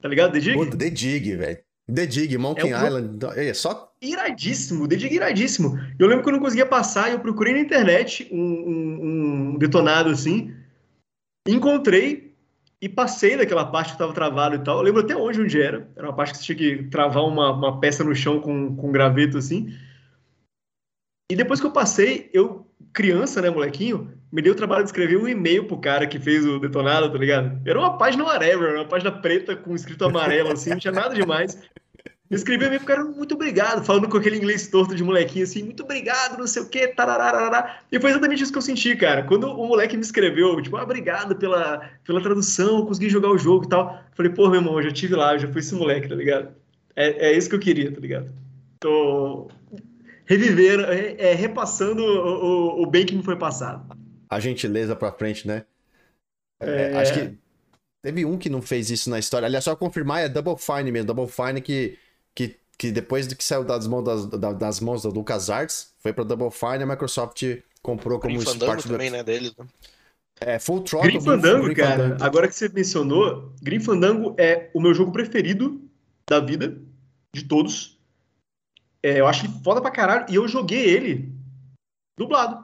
Tá ligado? The Dig? Puta, The Dig, velho. The Dig, Monkey é Island. É só. Iradíssimo, The Dig iradíssimo. Eu lembro que eu não conseguia passar e eu procurei na internet um, um, um detonado assim. Encontrei e passei daquela parte que estava travado e tal. Eu lembro até hoje onde era. Era uma parte que você tinha que travar uma, uma peça no chão com, com graveto assim. E depois que eu passei, eu, criança, né, molequinho, me deu o trabalho de escrever um e-mail pro cara que fez o detonado, tá ligado? Era uma página whatever, uma página preta com escrito amarelo, assim, não tinha nada demais. Eu escrevi e-mail pro cara, muito obrigado, falando com aquele inglês torto de molequinho, assim, muito obrigado, não sei o quê, tarararará. E foi exatamente isso que eu senti, cara. Quando o moleque me escreveu, tipo, ah, obrigado pela, pela tradução, consegui jogar o jogo e tal. falei, pô, meu irmão, eu já tive lá, eu já fui esse moleque, tá ligado? É, é isso que eu queria, tá ligado? Tô revivendo, é, é, repassando o, o, o bem que me foi passado a gentileza pra frente, né? É, é... Acho que Teve um que não fez isso na história. Aliás, só confirmar, é Double Fine mesmo. Double Fine que, que, que depois do que saiu das mãos, das, das mãos da LucasArts, foi pra Double Fine, a Microsoft comprou como Grim Fandango também, né, deles. Né? É, Full Throttle. Grim Fandango, Grim cara, Fandango. agora que você mencionou, Grim Fandango é o meu jogo preferido da vida, de todos. É, eu acho foda pra caralho, e eu joguei ele dublado.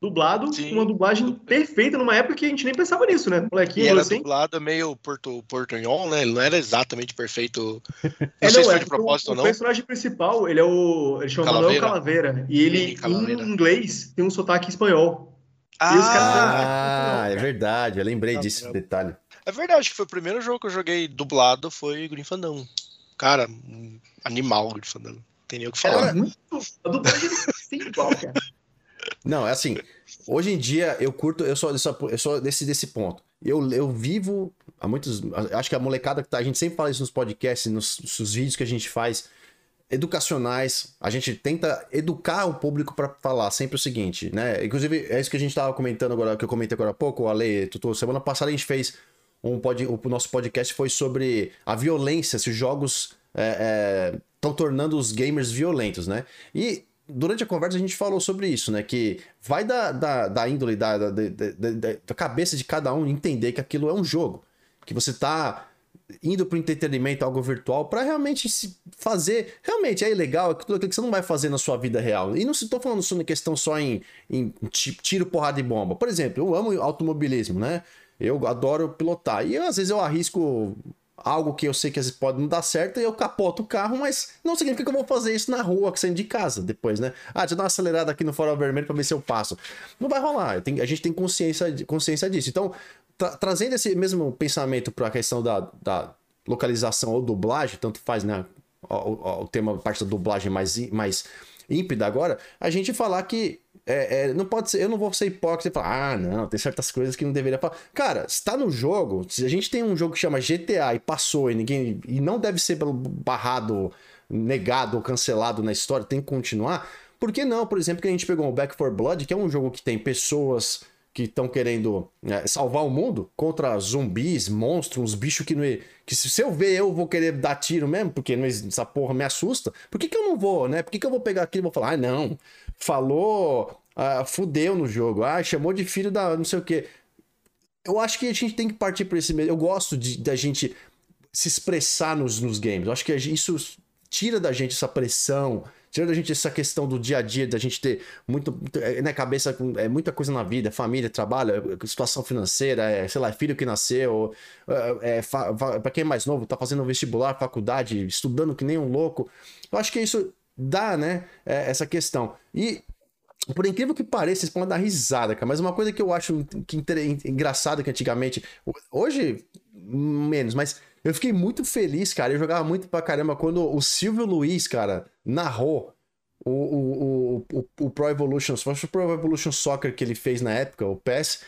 Dublado, Sim. uma dublagem perfeita numa época que a gente nem pensava nisso, né? Molequinho, e era assim. dublado meio porto, portunhol, né? Ele não era exatamente perfeito. [LAUGHS] Não é, sei não, se foi é, de propósito o, ou não. O personagem principal, ele é o. Ele chama Calaveira. Manuel Calaveira. E ele, Calaveira. em inglês, tem um sotaque espanhol. Ah, ah é verdade. Eu lembrei ah, disso, detalhe. É verdade, que foi o primeiro jogo que eu joguei dublado foi Grim Fandango. Cara, um animal Grim Fandango. Tem nem o que falar. muito... A dublagem é igual, cara. Não, é assim. Hoje em dia eu curto, eu sou, eu sou desse, desse ponto. Eu, eu vivo há muitos. Acho que a molecada que tá. A gente sempre fala isso nos podcasts, nos, nos vídeos que a gente faz educacionais. A gente tenta educar o público para falar sempre o seguinte, né? Inclusive, é isso que a gente tava comentando agora, que eu comentei agora há pouco, o Ale, Tutu. Semana passada a gente fez um pod, o nosso podcast foi sobre a violência, se os jogos estão é, é, tornando os gamers violentos, né? E durante a conversa a gente falou sobre isso, né? Que vai da, da, da índole, da, da, da, da cabeça de cada um entender que aquilo é um jogo. Que você tá indo pro entretenimento, algo virtual, para realmente se fazer. Realmente é legal, é tudo aquilo que você não vai fazer na sua vida real. E não estou falando só na questão só em, em tiro, porrada e bomba. Por exemplo, eu amo automobilismo, né? Eu adoro pilotar. E às vezes eu arrisco algo que eu sei que às vezes pode não dar certo e eu capoto o carro, mas não significa que eu vou fazer isso na rua, saindo de casa depois, né? Ah, deixa eu dar uma acelerada aqui no farol vermelho para ver se eu passo. Não vai rolar, a gente tem consciência, consciência disso. Então, tra trazendo esse mesmo pensamento para a questão da, da localização ou dublagem, tanto faz, né? O, o, o tema, parte da dublagem mais, mais ímpida agora, a gente falar que é, é, não pode ser, eu não vou ser hipócrita e falar, ah, não, tem certas coisas que não deveria falar. Cara, se tá no jogo, se a gente tem um jogo que chama GTA e passou e ninguém. e não deve ser barrado, negado ou cancelado na história, tem que continuar. Por que não, por exemplo, que a gente pegou o Back 4 Blood, que é um jogo que tem pessoas que estão querendo é, salvar o mundo contra zumbis, monstros, bichos que não. Que se eu ver eu vou querer dar tiro mesmo, porque essa porra me assusta. Por que, que eu não vou, né? Por que, que eu vou pegar aquilo e vou falar, ah, não, falou, ah, fudeu no jogo, ah, chamou de filho da não sei o quê. Eu acho que a gente tem que partir por esse mesmo. Eu gosto de da gente se expressar nos, nos games. Eu acho que isso tira da gente essa pressão Tirando a gente essa questão do dia a dia, da gente ter muito, na né, cabeça, é muita coisa na vida, família, trabalho, situação financeira, é, sei lá, filho que nasceu, é, é, para quem é mais novo, tá fazendo vestibular, faculdade, estudando que nem um louco. Eu acho que isso dá, né, é, essa questão. E por incrível que pareça, vocês podem dar risada, cara. Mas uma coisa que eu acho que engraçado que antigamente. Hoje, menos, mas eu fiquei muito feliz, cara. Eu jogava muito pra caramba quando o Silvio Luiz, cara, narrou o, o, o, o, Pro Evolution, o Pro Evolution Soccer que ele fez na época, o PES.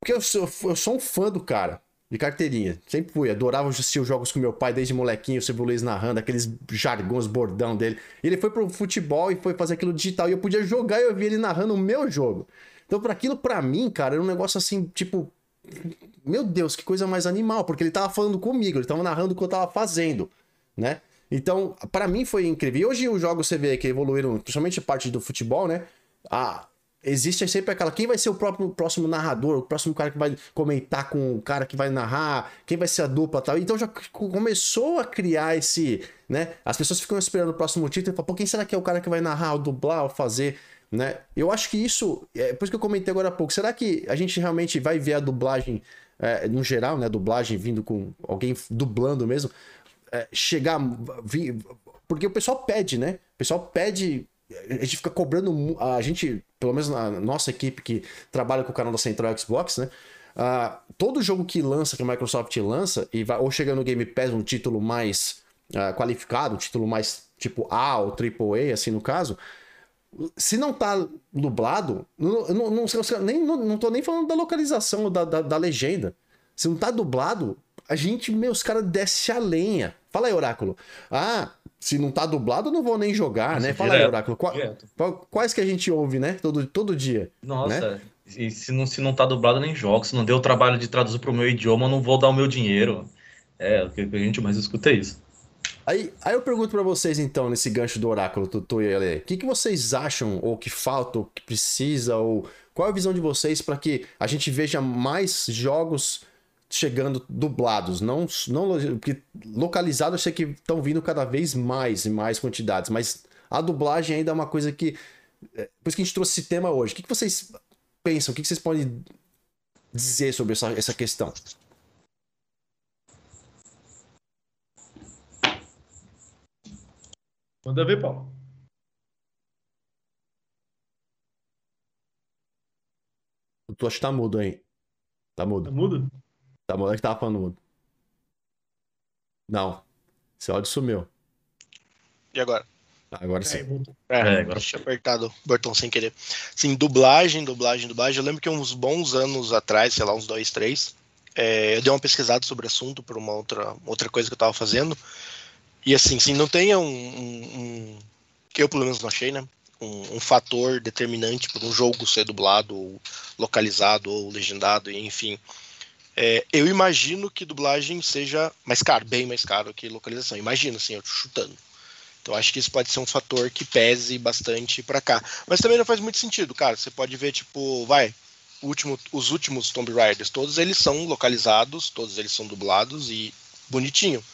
Porque eu sou, eu sou um fã do cara, de carteirinha. Sempre fui, adorava assistir os jogos com meu pai desde molequinho, o Silvio Luiz narrando, aqueles jargões, bordão dele. Ele foi pro futebol e foi fazer aquilo digital. E eu podia jogar e eu via ele narrando o meu jogo. Então, para aquilo, para mim, cara, era um negócio assim, tipo, meu Deus, que coisa mais animal, porque ele tava falando comigo, ele tava narrando o que eu tava fazendo, né? Então, para mim foi incrível. E hoje os jogos você vê que evoluíram, principalmente a parte do futebol, né? Ah, existe sempre aquela. Quem vai ser o próprio próximo narrador, o próximo cara que vai comentar com o cara que vai narrar, quem vai ser a dupla tal. Então já começou a criar esse. né? As pessoas ficam esperando o próximo título e falam, pô, quem será que é o cara que vai narrar, ou dublar, ou fazer? né? Eu acho que isso, é por isso que eu comentei agora há pouco. Será que a gente realmente vai ver a dublagem, é, no geral, né? Dublagem vindo com alguém dublando mesmo, é, chegar, vir, porque o pessoal pede, né? O pessoal pede, a gente fica cobrando, a gente, pelo menos na nossa equipe que trabalha com o canal da Central Xbox, né? Uh, todo jogo que lança, que a Microsoft lança, e vai, ou chega no Game Pass um título mais uh, qualificado, um título mais tipo A ou AAA, assim no caso, se não tá dublado, não, não, não, nem, não, não tô nem falando da localização, da, da, da legenda. Se não tá dublado, a gente, meus caras, desce a lenha. Fala aí, Oráculo. Ah, se não tá dublado, eu não vou nem jogar, né? Fala direto, aí, Oráculo. Qual, quais que a gente ouve, né? Todo, todo dia. Nossa, né? E se não, se não tá dublado, nem jogo. Se não deu o trabalho de traduzir pro meu idioma, eu não vou dar o meu dinheiro. É, o que a gente mais escuta é isso. Aí, aí eu pergunto para vocês, então, nesse gancho do oráculo, Tutu e Ale, o que, que vocês acham, ou que falta, ou que precisa, ou qual é a visão de vocês para que a gente veja mais jogos chegando dublados? Não, não porque localizado eu sei que estão vindo cada vez mais e mais quantidades, mas a dublagem ainda é uma coisa que. É, por isso que a gente trouxe esse tema hoje. O que, que vocês pensam? O que, que vocês podem dizer sobre essa, essa questão? Manda ver, Paulo. Tu acha que tá mudo aí? Tá mudo. Tá mudo? Tá mudo. É que tava falando mudo. Não. Seu áudio sumiu. E agora? Agora sim. É, é, agora tinha apertado o botão sem querer. Sim, dublagem, dublagem, dublagem. Eu lembro que uns bons anos atrás, sei lá, uns dois, três, é, eu dei uma pesquisada sobre o assunto por uma outra, outra coisa que eu tava fazendo. E assim, sim, não tenha um, um, um, que eu pelo menos não achei, né? Um, um fator determinante para um jogo ser dublado, ou localizado, ou legendado, enfim. É, eu imagino que dublagem seja mais caro, bem mais caro que localização. Imagino, assim, eu chutando. Então acho que isso pode ser um fator que pese bastante para cá. Mas também não faz muito sentido, cara. Você pode ver, tipo, vai, último, os últimos Tomb Raiders, todos eles são localizados, todos eles são dublados e bonitinho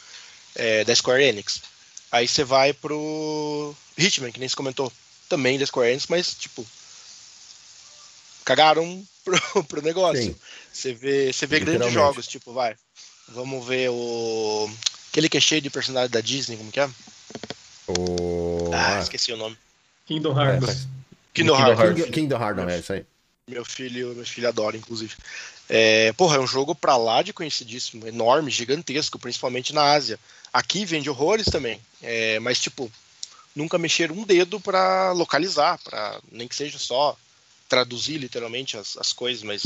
é, da Square Enix. Aí você vai pro Hitman, que nem se comentou, também da Square Enix, mas tipo cagaram [LAUGHS] pro, pro negócio. Sim. Você vê, você vê grandes jogos, tipo, vai. Vamos ver o aquele que é cheio de personagem da Disney, como que é? O... Ah, esqueci o nome. Kingdom Hearts. É, Kingdom, Kingdom Hearts. Kingdom Hearts, é isso aí. Meu filho, meu filho adora, inclusive. É, porra, é um jogo pra lá de conhecidíssimo, enorme, gigantesco, principalmente na Ásia. Aqui vende horrores também, é, mas tipo, nunca mexeram um dedo para localizar, para nem que seja só traduzir literalmente as, as coisas, mas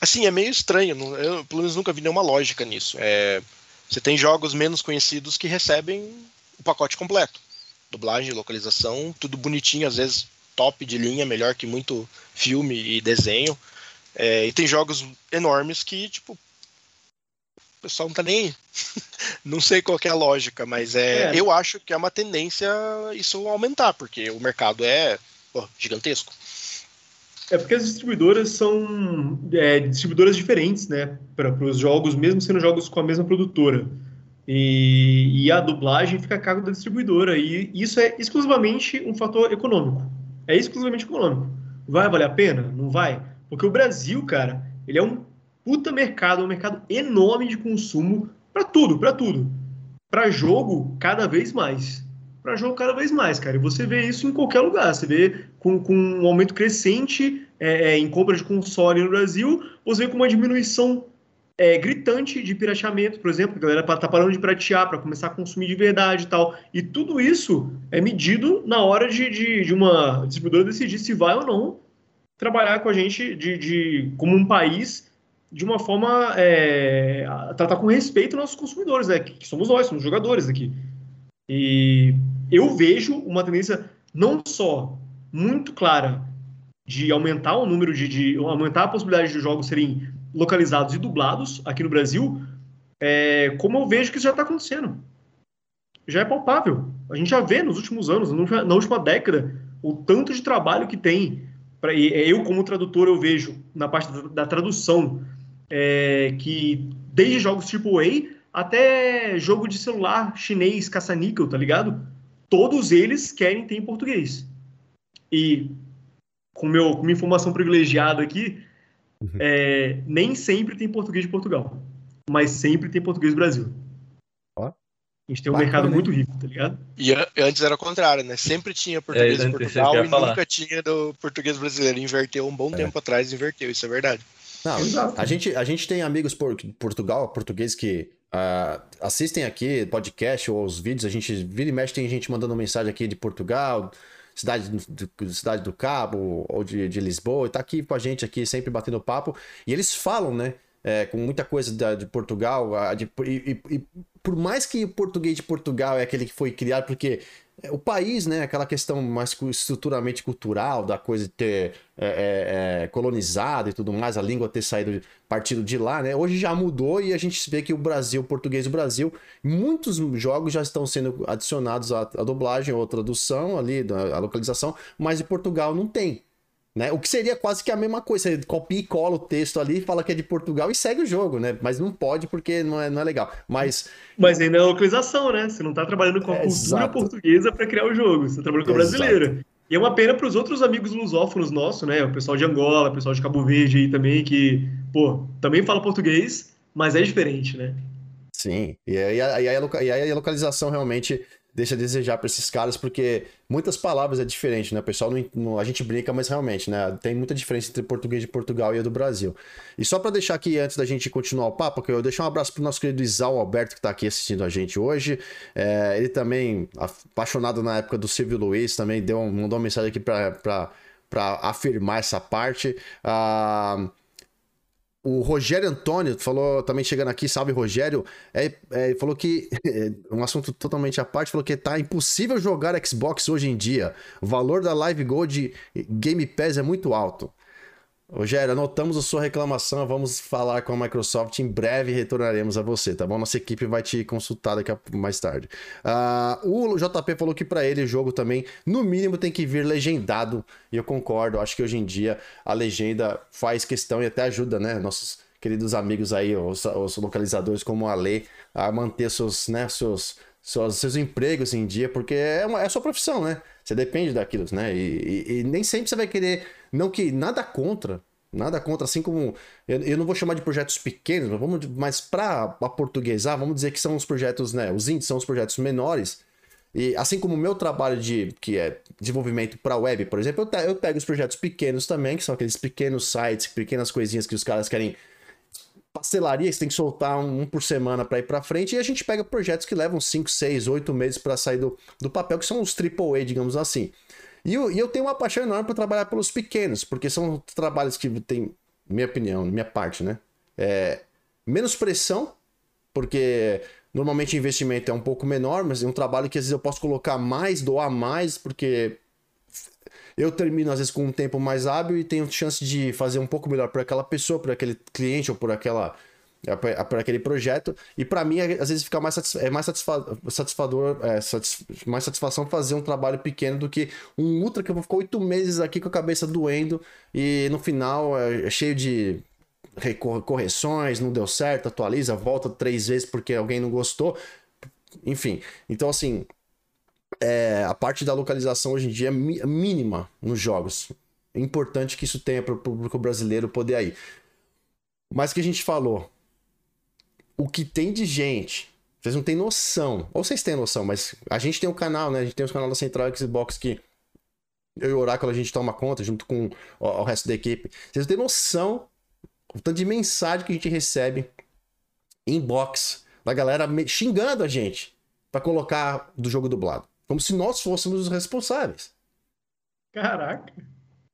assim, é meio estranho, eu pelo menos nunca vi nenhuma lógica nisso. É, você tem jogos menos conhecidos que recebem o pacote completo. Dublagem, localização, tudo bonitinho, às vezes top de linha, melhor que muito filme e desenho. É, e tem jogos enormes que, tipo, o pessoal não tá nem aí. [LAUGHS] não sei qual é a lógica, mas é, é, eu acho que é uma tendência isso aumentar, porque o mercado é pô, gigantesco. É porque as distribuidoras são é, distribuidoras diferentes, né? Para os jogos, mesmo sendo jogos com a mesma produtora. E, e, a dublagem fica a cargo da distribuidora. E isso é exclusivamente um fator econômico. É exclusivamente econômico. Vai valer a pena? Não vai? Porque o Brasil, cara, ele é um puta mercado, um mercado enorme de consumo para tudo, para tudo. Para jogo, cada vez mais. Para jogo, cada vez mais, cara. E você vê isso em qualquer lugar. Você vê com, com um aumento crescente é, é em compra de console no Brasil, você vê com uma diminuição é, gritante de pirateamento, por exemplo, a galera tá parando de piratear para começar a consumir de verdade e tal. E tudo isso é medido na hora de, de, de uma distribuidora decidir se vai ou não trabalhar com a gente de, de como um país de uma forma é, tratar com respeito nossos consumidores, né? Que, somos nós, somos jogadores aqui. E eu vejo uma tendência não só muito clara de aumentar o número de, de aumentar a possibilidade de jogos serem localizados e dublados aqui no Brasil, é, como eu vejo que isso já está acontecendo. Já é palpável. A gente já vê nos últimos anos, na última década, o tanto de trabalho que tem. Pra, eu, como tradutor, eu vejo na parte da, tradução é, que desde jogos AAA até jogo de celular chinês caça-níquel, tá ligado? Todos eles querem ter em português. E com, meu, com minha informação privilegiada aqui, uhum. é, nem sempre tem português de Portugal, mas sempre tem português do Brasil. Ó. A gente tem um Bacana, mercado né? muito rico, tá ligado? E antes era o contrário, né? Sempre tinha português é, de Portugal e falar. nunca tinha do português brasileiro. Inverteu um bom é. tempo atrás, inverteu, isso é verdade. Não, a gente, a gente tem amigos por Portugal, português que uh, assistem aqui podcast ou os vídeos. A gente vira e mexe, tem gente mandando mensagem aqui de Portugal, cidade do, cidade do Cabo ou de, de Lisboa, e tá aqui com a gente aqui, sempre batendo papo. E eles falam, né? É, com muita coisa de, de Portugal. De, e, e, e, por mais que o português de Portugal é aquele que foi criado, porque o país, né, aquela questão mais estruturalmente cultural, da coisa ter é, é, é, colonizado e tudo mais, a língua ter saído partido de lá, né? Hoje já mudou e a gente vê que o Brasil, o português do Brasil, muitos jogos já estão sendo adicionados à, à dublagem ou tradução ali, a localização, mas em Portugal não tem. Né? O que seria quase que a mesma coisa. Você copia e cola o texto ali, fala que é de Portugal e segue o jogo, né? Mas não pode porque não é, não é legal. Mas. Mas ainda é localização, né? Você não está trabalhando com a é, cultura exato. portuguesa para criar o jogo. Você está trabalhando com a brasileira. E é uma pena para os outros amigos lusófonos nossos, né? O pessoal de Angola, o pessoal de Cabo Verde aí também, que, pô, também fala português, mas é diferente, né? Sim, e aí, aí, aí a localização realmente deixa a desejar para esses caras, porque muitas palavras é diferente, né? O pessoal não, não, a gente brinca, mas realmente, né? Tem muita diferença entre português de Portugal e a do Brasil. E só para deixar aqui, antes da gente continuar o papo, que eu deixo um abraço pro nosso querido Isal Alberto, que tá aqui assistindo a gente hoje. É, ele também, apaixonado na época do Silvio Luiz, também deu, mandou uma mensagem aqui para afirmar essa parte. Ah, o Rogério Antônio falou, também chegando aqui, salve Rogério, é, é, falou que, é, [LAUGHS] um assunto totalmente à parte, falou que tá impossível jogar Xbox hoje em dia. O valor da Live Gold Game Pass é muito alto. Rogério, anotamos a sua reclamação, vamos falar com a Microsoft, em breve retornaremos a você, tá bom? Nossa equipe vai te consultar daqui a mais tarde. Uh, o JP falou que para ele o jogo também, no mínimo, tem que vir legendado, e eu concordo, acho que hoje em dia a legenda faz questão e até ajuda, né? Nossos queridos amigos aí, os, os localizadores como a Lei, a manter seus, né, seus, seus, seus empregos em dia, porque é, uma, é a sua profissão, né? Você depende daquilo, né? E, e, e, nem sempre você vai querer. Não que nada contra. Nada contra, assim como. Eu, eu não vou chamar de projetos pequenos, mas, vamos, mas para portuguesar, vamos dizer que são os projetos, né? Os índices são os projetos menores. E assim como o meu trabalho de que é desenvolvimento para web, por exemplo, eu, eu pego os projetos pequenos também, que são aqueles pequenos sites, pequenas coisinhas que os caras querem pastelaria, você tem que soltar um, um por semana para ir para frente, e a gente pega projetos que levam 5, 6, 8 meses para sair do, do papel, que são os AAA, digamos assim. E eu, e eu tenho uma paixão enorme para trabalhar pelos pequenos, porque são trabalhos que tem, minha opinião, minha parte, né? É, menos pressão, porque normalmente o investimento é um pouco menor, mas é um trabalho que às vezes eu posso colocar mais, doar mais, porque eu termino às vezes com um tempo mais hábil e tenho chance de fazer um pouco melhor por aquela pessoa, por aquele cliente ou por aquela por aquele projeto e para mim às vezes fica mais é mais satisfa satisfador é, satisf mais satisfação fazer um trabalho pequeno do que um ultra que eu vou ficar oito meses aqui com a cabeça doendo e no final é, é cheio de correções não deu certo atualiza volta três vezes porque alguém não gostou enfim então assim é, a parte da localização hoje em dia é mínima nos jogos. É importante que isso tenha para o público brasileiro poder ir. Mas que a gente falou, o que tem de gente, vocês não têm noção, ou vocês têm noção, mas a gente tem um canal, né? A gente tem os canal da Central Xbox que eu e o Oráculo a gente toma conta junto com o, o resto da equipe. Vocês não têm noção o tanto de mensagem que a gente recebe inbox da galera xingando a gente para colocar do jogo dublado. Como se nós fôssemos os responsáveis. Caraca.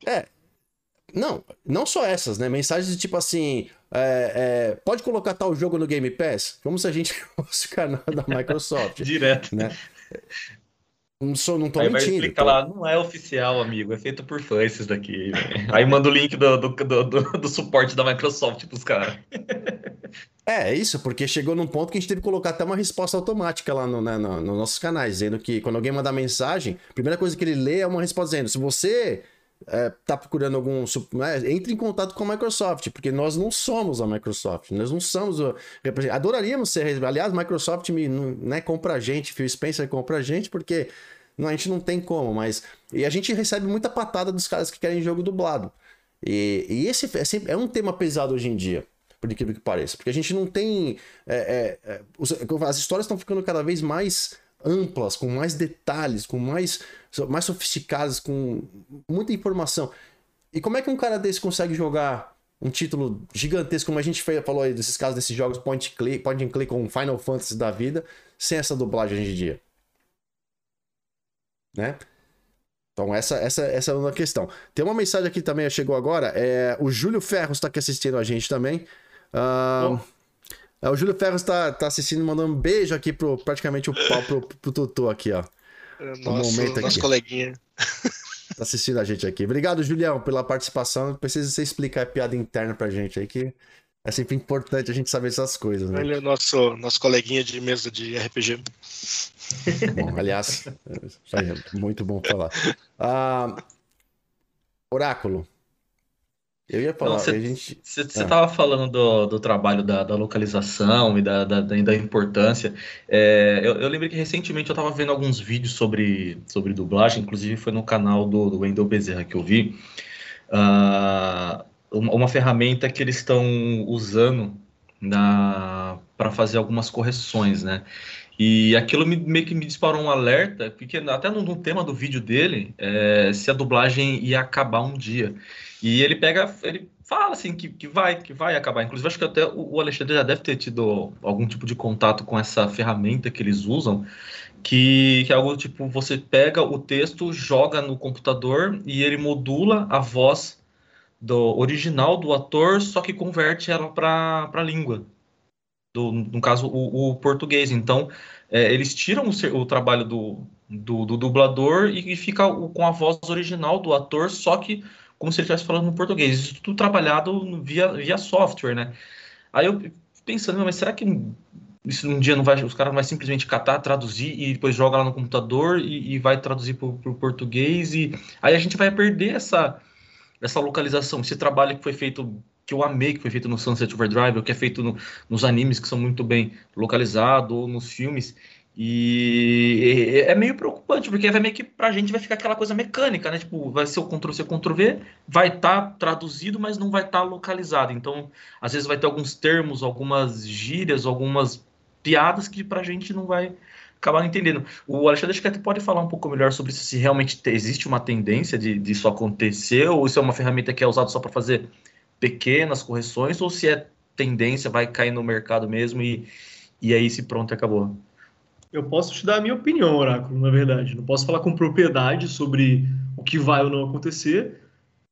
É. Não, não só essas, né? Mensagens de tipo assim: é, é, pode colocar tal jogo no Game Pass? Como se a gente [LAUGHS] fosse o canal da Microsoft. [LAUGHS] Direto. Né? Não, sou, não tô Aí mentindo. Vai explicar tô... lá, não é oficial, amigo, é feito por fãs esses daqui. Aí manda o link do, do, do, do suporte da Microsoft pros caras. É, é isso, porque chegou num ponto que a gente teve que colocar até uma resposta automática lá no, né, no, nos nossos canais, dizendo que quando alguém mandar mensagem, a primeira coisa que ele lê é uma resposta dizendo: se você é, tá procurando algum. Né, entre em contato com a Microsoft, porque nós não somos a Microsoft, nós não somos. O, adoraríamos ser. Aliás, Microsoft me, né, compra a gente, Phil Spencer compra a gente, porque não, a gente não tem como, mas. E a gente recebe muita patada dos caras que querem jogo dublado. E, e esse é, sempre, é um tema pesado hoje em dia por incrível que pareça. Porque a gente não tem. É, é, é as histórias estão ficando cada vez mais amplas, com mais detalhes, com mais, mais sofisticadas, com muita informação. E como é que um cara desse consegue jogar um título gigantesco, como a gente falou aí desses casos desses jogos point, click, point and click com Final Fantasy da vida, sem essa dublagem hoje em dia? Né? Então, essa, essa, essa é uma questão. Tem uma mensagem aqui também, chegou agora. É, o Júlio Ferros está aqui assistindo a gente também. Uh, o Júlio Ferros está tá assistindo, mandando um beijo aqui pro praticamente o pau pro, pro Tutu aqui, ó. Nosso, momento nosso coleguinha. Tá assistindo a gente aqui. Obrigado, Julião, pela participação. Precisa você explicar a piada interna pra gente aí, que é sempre importante a gente saber essas coisas, né? Ele é nosso, nosso coleguinha de mesa de RPG. Bom, aliás, [LAUGHS] é muito bom falar. Ah, Oráculo, eu ia falar, você, a gente. Você estava ah. falando do, do trabalho da, da localização e da, da, da importância. É, eu, eu lembrei que recentemente eu estava vendo alguns vídeos sobre, sobre dublagem, inclusive foi no canal do, do Wendel Bezerra que eu vi. Uh, uma, uma ferramenta que eles estão usando para fazer algumas correções, né? E aquilo me, meio que me disparou um alerta, porque até no, no tema do vídeo dele, é, se a dublagem ia acabar um dia. E ele pega, ele fala assim que, que vai, que vai acabar. Inclusive, acho que até o Alexandre já deve ter tido algum tipo de contato com essa ferramenta que eles usam, que, que é algo tipo, você pega o texto, joga no computador e ele modula a voz do original do ator, só que converte ela para a língua do, no caso, o, o português. Então, é, eles tiram o, o trabalho do, do, do dublador e, e, fica com a voz original do ator, só que como se ele estivesse falando no português. Isso tudo trabalhado via, via software, né? Aí eu pensando, mas será que isso um dia não vai, os caras vão simplesmente catar, traduzir e depois joga lá no computador e, e vai traduzir para o português e aí a gente vai perder essa essa localização, esse trabalho que foi feito que eu amei que foi feito no Sunset Overdrive, ou que é feito no, nos animes que são muito bem localizados, ou nos filmes. E é meio preocupante, porque vai meio que pra gente vai ficar aquela coisa mecânica, né? Tipo, vai ser o Ctrl-C, Ctrl-V, vai estar tá traduzido, mas não vai estar tá localizado. Então, às vezes vai ter alguns termos, algumas gírias, algumas piadas que pra gente não vai acabar entendendo. O Alexandre acho que pode falar um pouco melhor sobre isso, se realmente existe uma tendência de, disso acontecer, ou se é uma ferramenta que é usada só para fazer pequenas correções ou se é tendência, vai cair no mercado mesmo e, e aí se pronto, acabou? Eu posso te dar a minha opinião, Oráculo, na verdade. Não posso falar com propriedade sobre o que vai ou não acontecer,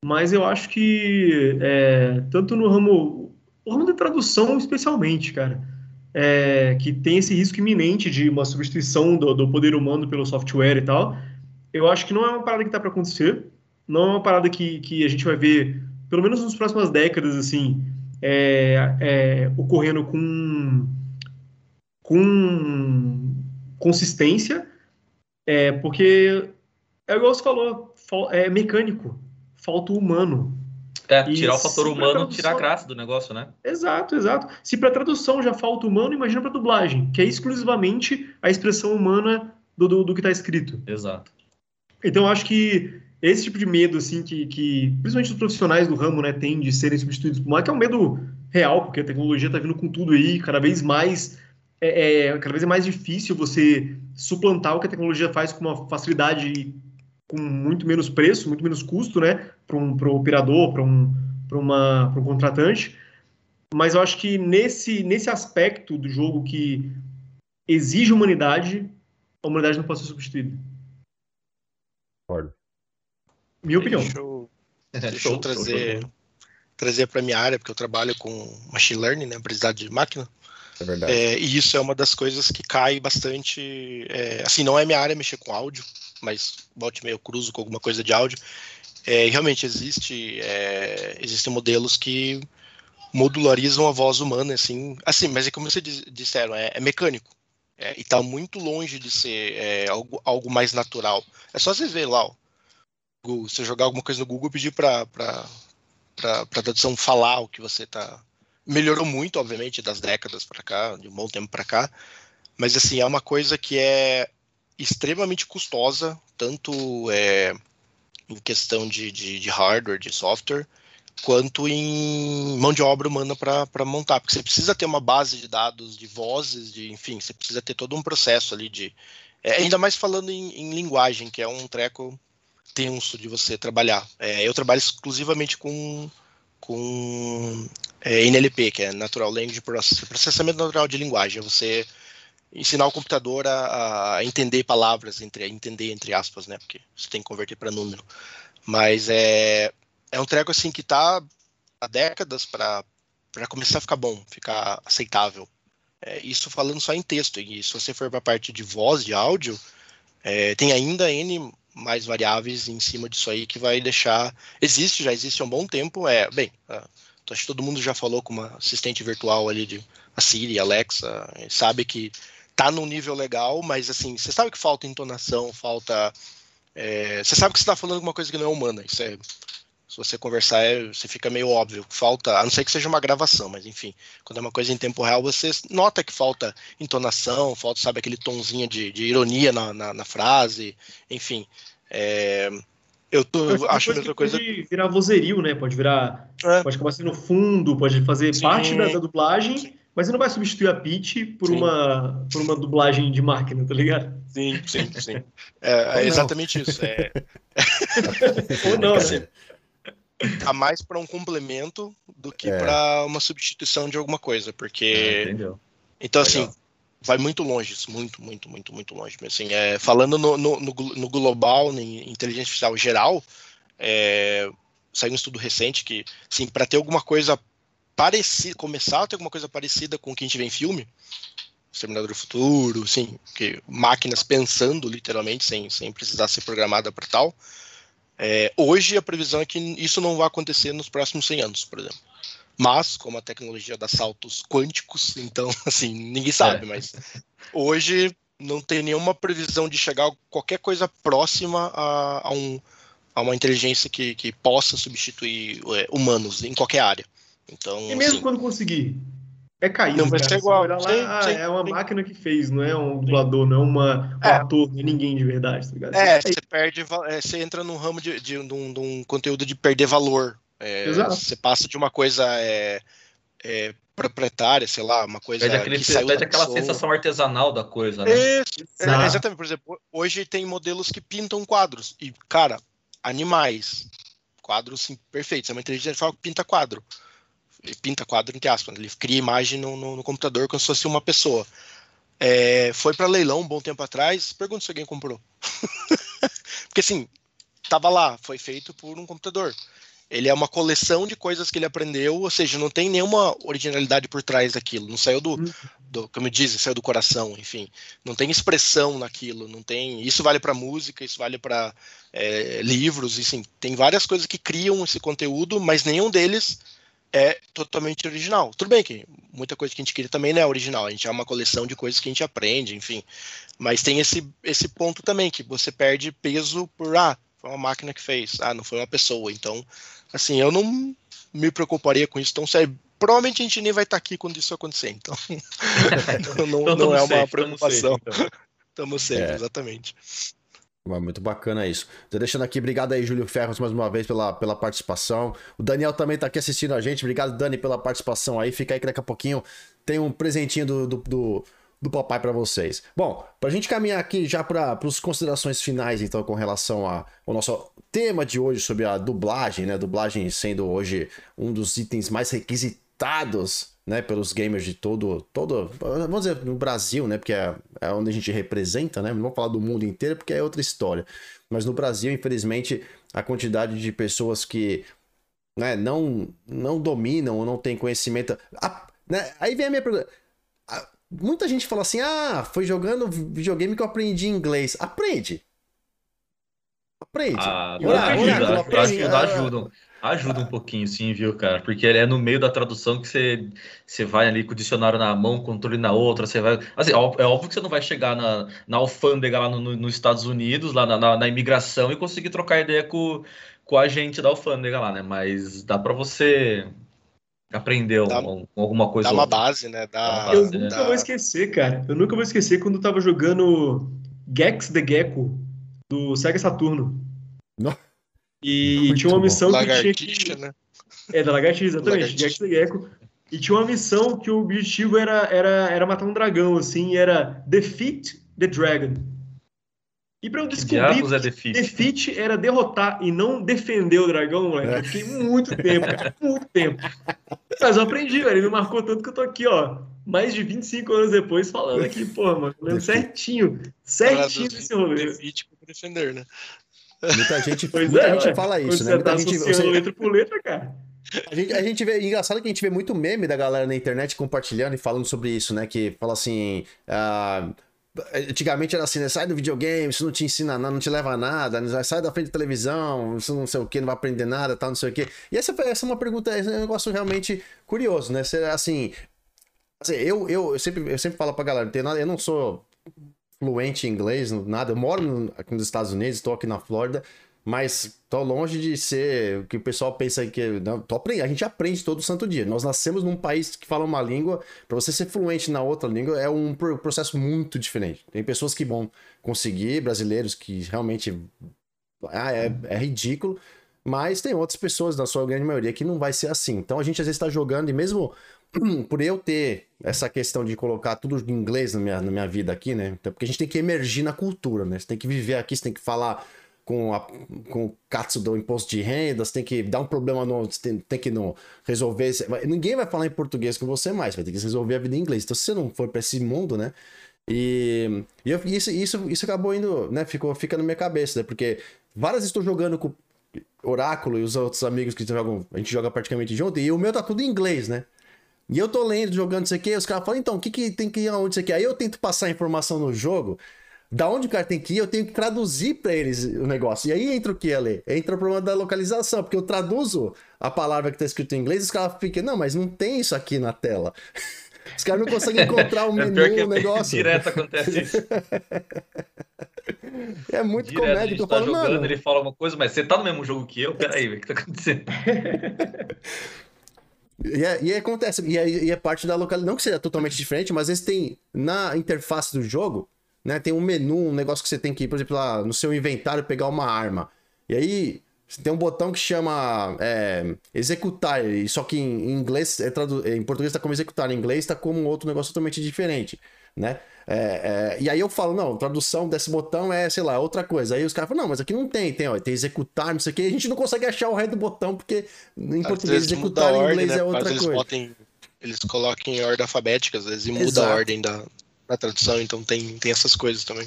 mas eu acho que é, tanto no ramo, no ramo da tradução especialmente, cara, é, que tem esse risco iminente de uma substituição do, do, poder humano pelo software e tal, eu acho que não é uma parada que está para acontecer, não é uma parada que, que a gente vai ver pelo menos nas próximas décadas, assim, é, é, ocorrendo com, com consistência, é, porque é igual você falou, é mecânico, falta o humano. É, tirar o fator humano, tradução... tirar a graça do negócio, né? Exato, exato. Se para tradução já falta humano, imagina para dublagem, que é exclusivamente a expressão humana do, do, do que está escrito. Exato. Então, eu acho que esse tipo de medo, assim, que, que principalmente os profissionais do ramo, né, têm de serem substituídos por que é um medo real, porque a tecnologia está vindo com tudo aí, cada vez mais é, é, cada vez é mais difícil você suplantar o que a tecnologia faz com uma facilidade com muito menos preço, muito menos custo, né, para um pro operador, para um, uma, um contratante. Mas eu acho que nesse, nesse aspecto do jogo que exige humanidade, a humanidade não pode ser substituída. Concordo. Minha opinião. Deixa eu, [LAUGHS] deixa eu trazer, trazer para minha área, porque eu trabalho com machine learning, né, aprendizagem de máquina. É verdade. É, e isso é uma das coisas que cai bastante. É, assim, não é minha área mexer com áudio, mas volte meio cruzo com alguma coisa de áudio. É, realmente existe, é, existem modelos que modularizam a voz humana, assim, assim, mas é como vocês disseram, é, é mecânico. E está muito longe de ser algo, algo mais natural. É só vocês verem lá, ó, Google, você jogar alguma coisa no Google e pedir para a tradução falar o que você está. Melhorou muito, obviamente, das décadas para cá, de um bom tempo para cá, mas assim, é uma coisa que é extremamente custosa, tanto é, em questão de, de, de hardware, de software, quanto em mão de obra humana para montar, porque você precisa ter uma base de dados, de vozes, de enfim, você precisa ter todo um processo ali de. É, ainda mais falando em, em, linguagem, que é um treco tenso de você trabalhar. É, eu trabalho exclusivamente com, com é, NLP, que é Natural Language processamento natural de linguagem. É você ensinar o computador a, a, entender palavras, entre, entender entre aspas, né? Porque você tem que converter para número. Mas é, é um treco assim que está há décadas para começar a ficar bom, ficar aceitável. É, isso falando só em texto. E se você for para a parte de voz, de áudio, É, tem ainda N mais variáveis em cima disso aí que vai deixar. Existe, já existe há um bom tempo. É, bem, acho que todo mundo já falou com uma assistente virtual ali de a Siri, Alexa, sabe que tá num nível legal, mas assim, você sabe que falta entonação, falta. É, você sabe que você está falando alguma coisa que não é humana. Isso é. Se você conversar, é, você fica meio óbvio. Falta, a não ser que seja uma gravação, mas enfim, quando é uma coisa em tempo real, você nota que falta entonação, falta, sabe, aquele tonzinho de, de ironia na, na, na, frase, enfim. É, eu tô, mesma coisa. Pode virar vozerio, né? Pode virar. É. Pode acabar sendo fundo, pode fazer Sim. parte da, da dublagem. Sim mas você não vai substituir a Peach por uma, por uma dublagem de máquina, tá ligado? Sim, sim, sim. É, é exatamente isso. É... [LAUGHS] Ou não, né? Tá mais para um complemento do que é. para uma substituição de alguma coisa, porque. entendeu. Então, assim, vai muito longe, muito, muito, muito, muito longe. Assim, é, falando no, no, no, global, em inteligência artificial geral, é, saiu um estudo recente que, assim, para ter alguma coisa parecida, começar a ter alguma coisa parecida com o que a gente vê em filme, Exterminador do Futuro, sim, que máquinas pensando literalmente, sem, sem precisar ser programada para tal. É, hoje a previsão é que isso não vai acontecer nos próximos 100 anos, por exemplo. Mas, como a tecnologia dá saltos quânticos, então, [LAUGHS] assim, ninguém sabe, é. mas hoje não tem nenhuma previsão de chegar a qualquer coisa próxima a, a, um, a uma inteligência que, que possa substituir é, humanos em qualquer área. Então, e mesmo assim, quando conseguir, é caído. Não vai ser igual. Lá, sim, ah, sim, é uma sim. máquina que fez, não é um dublador, não é uma, um é. ator, não é ninguém de verdade, tá ligado? É, você perde, é, você entra num ramo de, de, de, um, de um, conteúdo de perder valor. É. Você passa de uma coisa é, é, proprietária, sei lá, uma coisa perde aquele, que saiu perde aquela pessoa. sensação artesanal da coisa, né? É, exatamente. Por exemplo, hoje tem modelos que pintam quadros e, cara, animais, quadros sim, perfeitos. É uma inteligência artificial que pinta quadro pinta quadro entre aspas, ele cria imagem no, no, no computador como se fosse uma pessoa. É, foi para leilão um bom tempo atrás, pergunta se alguém comprou. [LAUGHS] Porque assim, tava lá, foi feito por um computador. Ele é uma coleção de coisas que ele aprendeu, ou seja, não tem nenhuma originalidade por trás daquilo. Não saiu do, uhum. do como dizem, saiu do coração, enfim. Não tem expressão naquilo, não tem. Isso vale para música, isso vale para é, livros, enfim. Tem várias coisas que criam esse conteúdo, mas nenhum deles é totalmente original. Tudo bem que muita coisa que a gente queria também não é original, a gente é uma coleção de coisas que a gente aprende, enfim. Mas tem esse, esse ponto também, que você perde peso por, ah, foi uma máquina que fez, ah, não foi uma pessoa. Então, assim, eu não me preocuparia com isso tão sério. Provavelmente a gente nem vai estar aqui quando isso acontecer, então, [LAUGHS] então não, então, não é uma safe, preocupação. Estamos safe, então. [LAUGHS] é. exatamente. Muito bacana isso. Tô deixando aqui, obrigado aí, Júlio Ferros, mais uma vez pela, pela participação. O Daniel também tá aqui assistindo a gente. Obrigado, Dani, pela participação aí. Fica aí que daqui a pouquinho tem um presentinho do, do, do, do papai para vocês. Bom, pra gente caminhar aqui já para as considerações finais, então, com relação a, ao nosso tema de hoje sobre a dublagem, né? Dublagem sendo hoje um dos itens mais requisitados né, pelos gamers de todo, todo, vamos dizer, no Brasil, né, porque é, é onde a gente representa, né, não vou falar do mundo inteiro porque é outra história, mas no Brasil, infelizmente, a quantidade de pessoas que, né, não, não dominam ou não têm conhecimento, a, né, aí vem a minha pergunta, a, muita gente fala assim, ah, foi jogando videogame que eu aprendi inglês, aprende, aprende, ah, ajuda, aprende, ajuda, Ajuda um pouquinho, sim, viu, cara? Porque é no meio da tradução que você, você vai ali com o dicionário na mão, controle na outra, você vai. Assim, é óbvio que você não vai chegar na, na alfândega lá no, no, nos Estados Unidos, lá na, na, na, imigração, e conseguir trocar ideia com, com a gente da alfândega lá, né? Mas dá para você aprender dá, um, alguma coisa. Dá uma base, né? Dá, eu nunca dá... vou esquecer, cara. Eu nunca vou esquecer quando eu tava jogando Gex the Gecko do Sega Saturno. Não. E Muito tinha uma missão bom. que tinha que... né? É, da lagartixa, exatamente, Jack the Gecko. E tinha uma missão que o objetivo era, era, era matar um dragão, assim, era Defeat the Dragon. E pra eu descobrir que é defeat? defeat? era derrotar e não defender o dragão, moleque, eu fiquei muito tempo, cara, muito tempo. Mas eu aprendi, velho, ele me marcou tanto que eu tô aqui, ó, mais de 25 anos depois, falando aqui, pô, mano, lembro certinho, certinho desse rolê. Defeat pra defender, né? Muita gente, [LAUGHS] muita é, gente fala isso, né? Muita tá gente, você... letra por letra, cara. A gente, a gente vê, engraçado que a gente vê muito meme da galera na internet compartilhando e falando sobre isso, né? Que fala assim, uh, Antigamente era assim, né? Sai do videogame, isso não te ensina nada, não te leva a nada, né? sai da frente da televisão, isso não sei o que, não vai aprender nada, tal, não sei o que. E essa, essa é uma pergunta, é um negócio realmente curioso, né? Assim, assim eu, eu, eu, sempre, eu sempre falo pra galera, não nada, eu não sou fluente em inglês, nada, eu moro no, aqui nos Estados Unidos, estou aqui na Flórida, mas tô longe de ser o que o pessoal pensa que não, tô aprendendo, a gente aprende todo santo dia. Nós nascemos num país que fala uma língua, para você ser fluente na outra língua é um processo muito diferente. Tem pessoas que vão conseguir, brasileiros que realmente ah, é, é ridículo, mas tem outras pessoas, na sua grande maioria, que não vai ser assim. Então a gente às vezes está jogando e mesmo [CLEARS THROAT] por eu ter essa questão de colocar tudo em inglês na minha, na minha vida aqui, né? Então, porque a gente tem que emergir na cultura, né? Você tem que viver aqui, você tem que falar com, a, com o Katsu do imposto de renda, você tem que dar um problema, no, tem, tem que no, resolver. Ninguém vai falar em português com você mais, vai ter que resolver a vida em inglês. Então, se você não for para esse mundo, né? E, e eu, isso, isso, isso acabou indo, né? Ficou, fica na minha cabeça, né? Porque várias estou jogando com Oráculo e os outros amigos que jogam, a gente joga praticamente junto, e o meu tá tudo em inglês, né? E eu tô lendo, jogando isso aqui, os caras falam, então, o que, que tem que ir aonde isso aqui? Aí eu tento passar a informação no jogo, da onde o cara tem que ir, eu tenho que traduzir para eles o negócio. E aí entra o que, Ale? Entra o problema da localização, porque eu traduzo a palavra que tá escrito em inglês e os caras ficam, não, mas não tem isso aqui na tela. [LAUGHS] Os caras não conseguem [LAUGHS] encontrar o é menu, é o negócio. Direto acontece isso. [LAUGHS] É muito Direto, comédia que eu tá falo, jogando, mano. Ele fala uma coisa, mas você tá no mesmo jogo que eu? Peraí, o que tá acontecendo? E, é, e acontece, e é, e é parte da localização. Não que seja totalmente diferente, mas eles têm na interface do jogo né? Tem um menu, um negócio que você tem que ir, por exemplo, lá no seu inventário pegar uma arma. E aí tem um botão que chama é, executar, só que em inglês, é tradu... em português está como executar, em inglês está como outro negócio totalmente diferente, né? É, é, e aí eu falo, não, tradução desse botão é, sei lá, outra coisa. Aí os caras falam, não, mas aqui não tem, tem, ó, tem executar, não sei o que. A gente não consegue achar o resto do botão, porque em às português executar em inglês né? é outra coisa. Botem, eles colocam em ordem alfabética, às vezes, e muda a ordem da, na tradução, então tem, tem essas coisas também.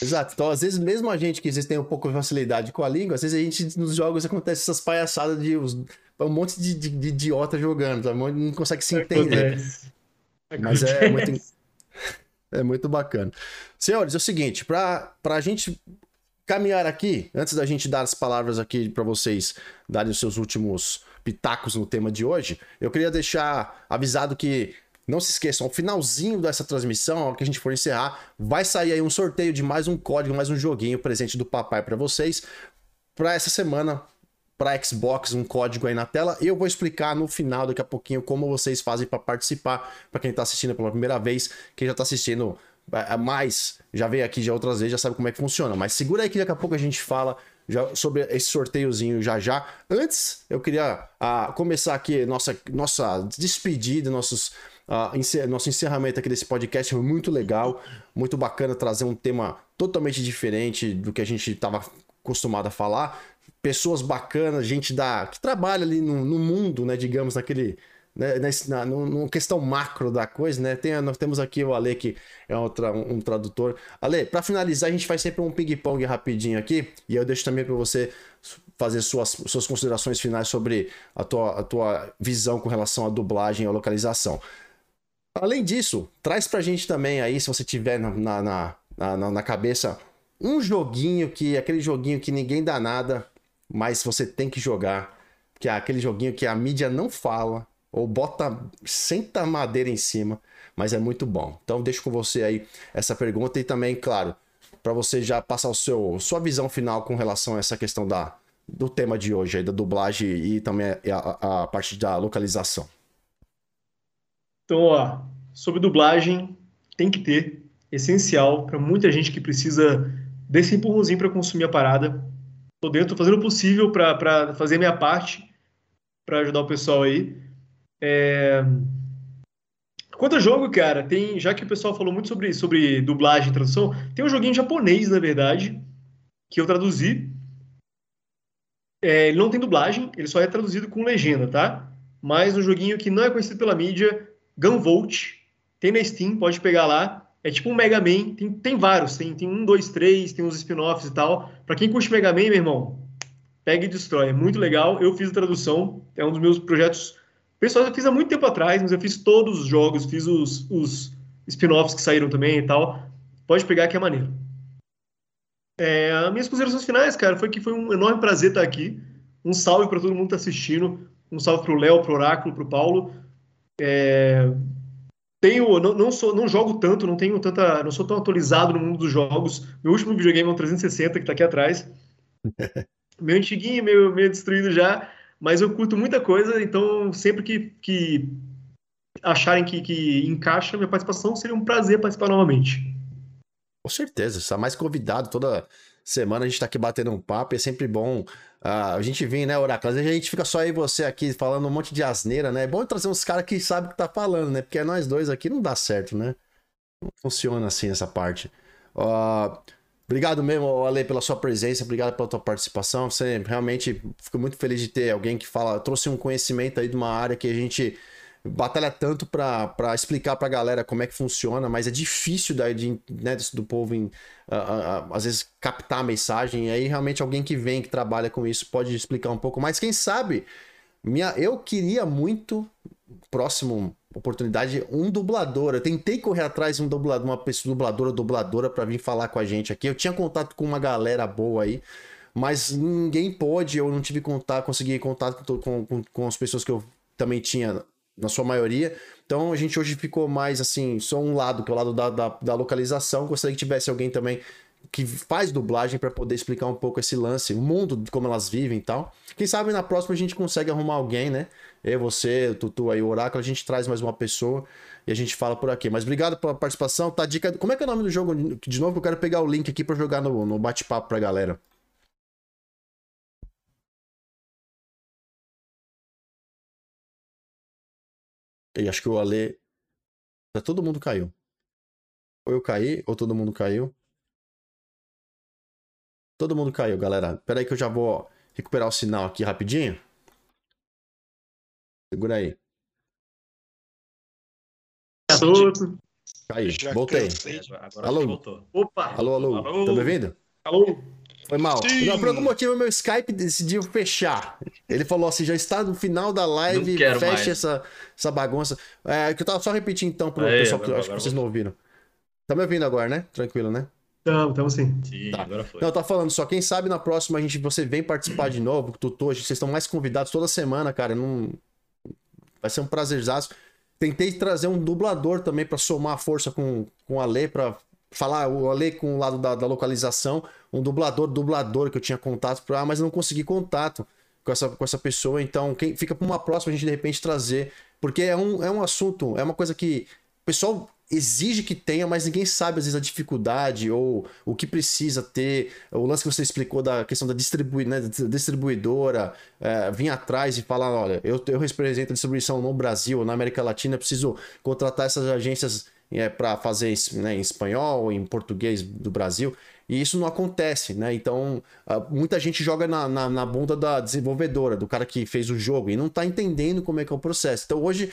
Exato. Então, às vezes, mesmo a gente que às vezes tem um pouco de facilidade com a língua, às vezes a gente nos jogos acontece essas palhaçadas de os, um monte de, de, de idiota jogando, tá? não consegue se entender. Mas é muito, [LAUGHS] é muito bacana. Senhores, é o seguinte, para a gente caminhar aqui, antes da gente dar as palavras aqui para vocês darem os seus últimos pitacos no tema de hoje, eu queria deixar avisado que não se esqueçam, ao finalzinho dessa transmissão, que a gente for encerrar, vai sair aí um sorteio de mais um código, mais um joguinho presente do papai para vocês para essa semana para Xbox, um código aí na tela. Eu vou explicar no final daqui a pouquinho como vocês fazem para participar, para quem está assistindo pela primeira vez, quem já está assistindo é, mais, já veio aqui já outras vezes, já sabe como é que funciona. Mas segura aí que daqui a pouco a gente fala já, sobre esse sorteiozinho já já. Antes, eu queria uh, começar aqui nossa, nossa despedida, nossos Nosso encerramento aqui desse podcast foi muito legal, muito bacana trazer um tema totalmente diferente do que a gente estava acostumado a falar. Pessoas bacanas, gente da que trabalha ali no, no mundo, né, digamos, naquele né, na, na, questão macro da coisa, né? Tem, nós temos aqui o Ale, que é outra, um, um tradutor. Ale, para finalizar, a gente faz sempre um ping-pong rapidinho aqui, e eu deixo também para você fazer suas, suas considerações finais sobre a tua, a tua visão com relação à dublagem e à localização. Além disso, traz pra gente também aí, se você tiver na, na, na, na cabeça, um joguinho que. aquele joguinho que ninguém dá nada, mas você tem que jogar. Que é aquele joguinho que a mídia não fala, ou bota. senta madeira em cima, mas é muito bom. Então deixo com você aí essa pergunta e também, claro, para você já passar o seu sua visão final com relação a essa questão da, do tema de hoje, aí, da dublagem e também a, a, a parte da localização. Então, ó, sobre dublagem, tem que ter, essencial para muita gente que precisa desse empurrãozinho para consumir a parada. Tô dentro, fazendo o possível para fazer minha parte, para ajudar o pessoal aí. É... Quanto a jogo, cara, tem, já que o pessoal falou muito sobre, sobre dublagem e tradução, tem um joguinho japonês, na verdade, que eu traduzi. É, ele não tem dublagem, ele só é traduzido com legenda, tá? Mas um joguinho que não é conhecido pela mídia, Gunvolt, tem na Steam, pode pegar lá. É tipo um Mega Man, tem, tem vários, tem, tem um, dois, três, tem uns spin-offs e tal. Pra quem curte Mega Man, meu irmão, pega e destrói. É muito legal. Eu fiz a tradução, é um dos meus projetos. Pessoal, eu fiz há muito tempo atrás, mas eu fiz todos os jogos, fiz os, os spin-offs que saíram também e tal. pode pegar que é maneiro. É, as minhas considerações finais, cara, foi que foi um enorme prazer estar aqui. Um salve para todo mundo que está assistindo. Um salve para o Léo, para o Oráculo, para o Paulo. É, tenho, não, não, sou, não jogo tanto, não tenho tanta, não sou tão atualizado no mundo dos jogos. Meu último videogame é um 360 que está aqui atrás. [LAUGHS] meio antiguinho, meio, meio destruído já, mas eu curto muita coisa, então sempre que, que acharem que, que encaixa minha participação, seria um prazer participar novamente. Com certeza, está mais convidado toda semana a gente está aqui batendo um papo, é sempre bom uh, a gente vir, né, Oráculo? Às vezes a gente fica só aí você aqui falando um monte de asneira, né? É bom trazer uns caras que sabem o que tá falando, né? Porque nós dois aqui não dá certo, né? Não funciona assim essa parte. Uh, obrigado mesmo, Ale, pela sua presença, obrigado pela tua participação. Você realmente fico muito feliz de ter alguém que fala, trouxe um conhecimento aí de uma área que a gente batalha tanto para explicar para a galera como é que funciona, mas é difícil daí de, né, do povo em, às vezes captar a mensagem. E aí realmente alguém que vem, que trabalha com isso, pode explicar um pouco mais. Quem sabe, minha, eu queria muito, próximo oportunidade, um dublador. Eu tentei correr atrás de um dublador, uma pessoa dubladora, dubladora para vir falar com a gente aqui. Eu tinha contato com uma galera boa aí. Mas ninguém pôde, eu não tive contato, consegui contato com, com, com as pessoas que eu também tinha na sua maioria. Então a gente hoje ficou mais assim, só um lado, que é o lado da, da, da localização. Gostaria que tivesse alguém também que faz dublagem para poder explicar um pouco esse lance, o mundo, como elas vivem e tal. Quem sabe na próxima a gente consegue arrumar alguém, né? Eu, você, o Tutu aí, o Oráculo, a gente traz mais uma pessoa e a gente fala por aqui. Mas obrigado pela participação. Tá dica. Como é que é o nome do jogo? De novo, eu quero pegar o link aqui para jogar no, no bate-papo pra galera. E acho que o Ale. Todo mundo caiu. Ou eu caí, ou todo mundo caiu. Todo mundo caiu, galera. Pera aí que eu já vou recuperar o sinal aqui rapidinho. Segura aí. Caiu. Voltei. Agora alô. Voltou. Opa. Alô, alô. alô. Tá me ouvindo? Alô. Foi mal. Não, por algum motivo, meu Skype decidiu fechar. Ele falou assim: já está no final da live, fecha essa, essa bagunça. É, que eu tava só repetindo então pro Aí, pessoal que acho que vocês não ouviram. Tá me ouvindo agora, né? Tranquilo, né? Não, estamos sim. Sim, tá. agora foi. Não, tá falando só. Quem sabe na próxima a gente, você vem participar de novo, Tutu, vocês estão mais convidados toda semana, cara. Não... Vai ser um prazerzaço. Tentei trazer um dublador também para somar força com, com a Lê, pra falar, o Ale com o lado da, da, localização, um dublador, dublador que eu tinha contato, pra, mas eu não consegui contato com essa, com essa pessoa, então quem fica para uma próxima a gente de repente trazer, porque é um, é um assunto, é uma coisa que o pessoal exige que tenha, mas ninguém sabe às vezes a dificuldade ou o que precisa ter. O lance que você explicou da questão da distribui, né, distribuidora, é, vir atrás e falar: olha, eu, eu represento a distribuição no Brasil, na América Latina, preciso contratar essas agências é, para fazer né, em espanhol, em português do Brasil, e isso não acontece, né? Então, muita gente joga na, na, na, bunda da desenvolvedora, do cara que fez o jogo, e não está entendendo como é que é o processo. Então, hoje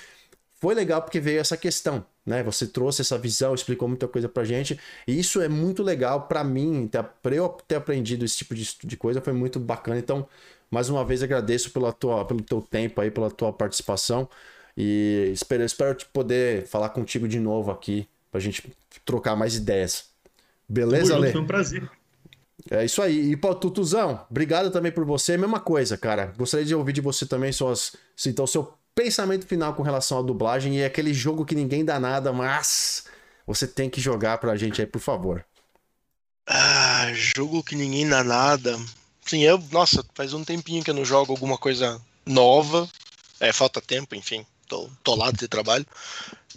foi legal porque veio essa questão, né? Você trouxe essa visão, explicou muita coisa pra gente, e isso é muito legal para mim, para eu ter aprendido esse tipo de, de coisa, foi muito bacana. Então, mais uma vez agradeço pela tua, pelo teu tempo aí, pela tua participação. E espero, espero te poder falar contigo de novo aqui, pra gente trocar mais ideias. Beleza, Ale? Foi um prazer. É isso aí. E, pô, Tutuzão, obrigado também por você. Mesma coisa, cara. Gostaria de ouvir de você também suas. Então, seu pensamento final com relação à dublagem e aquele jogo que ninguém dá nada, mas você tem que jogar pra gente aí, por favor. Ah, jogo que ninguém dá nada. Sim, eu, nossa, faz um tempinho que eu não jogo alguma coisa nova. É, falta tempo, enfim tô, lá de trabalho.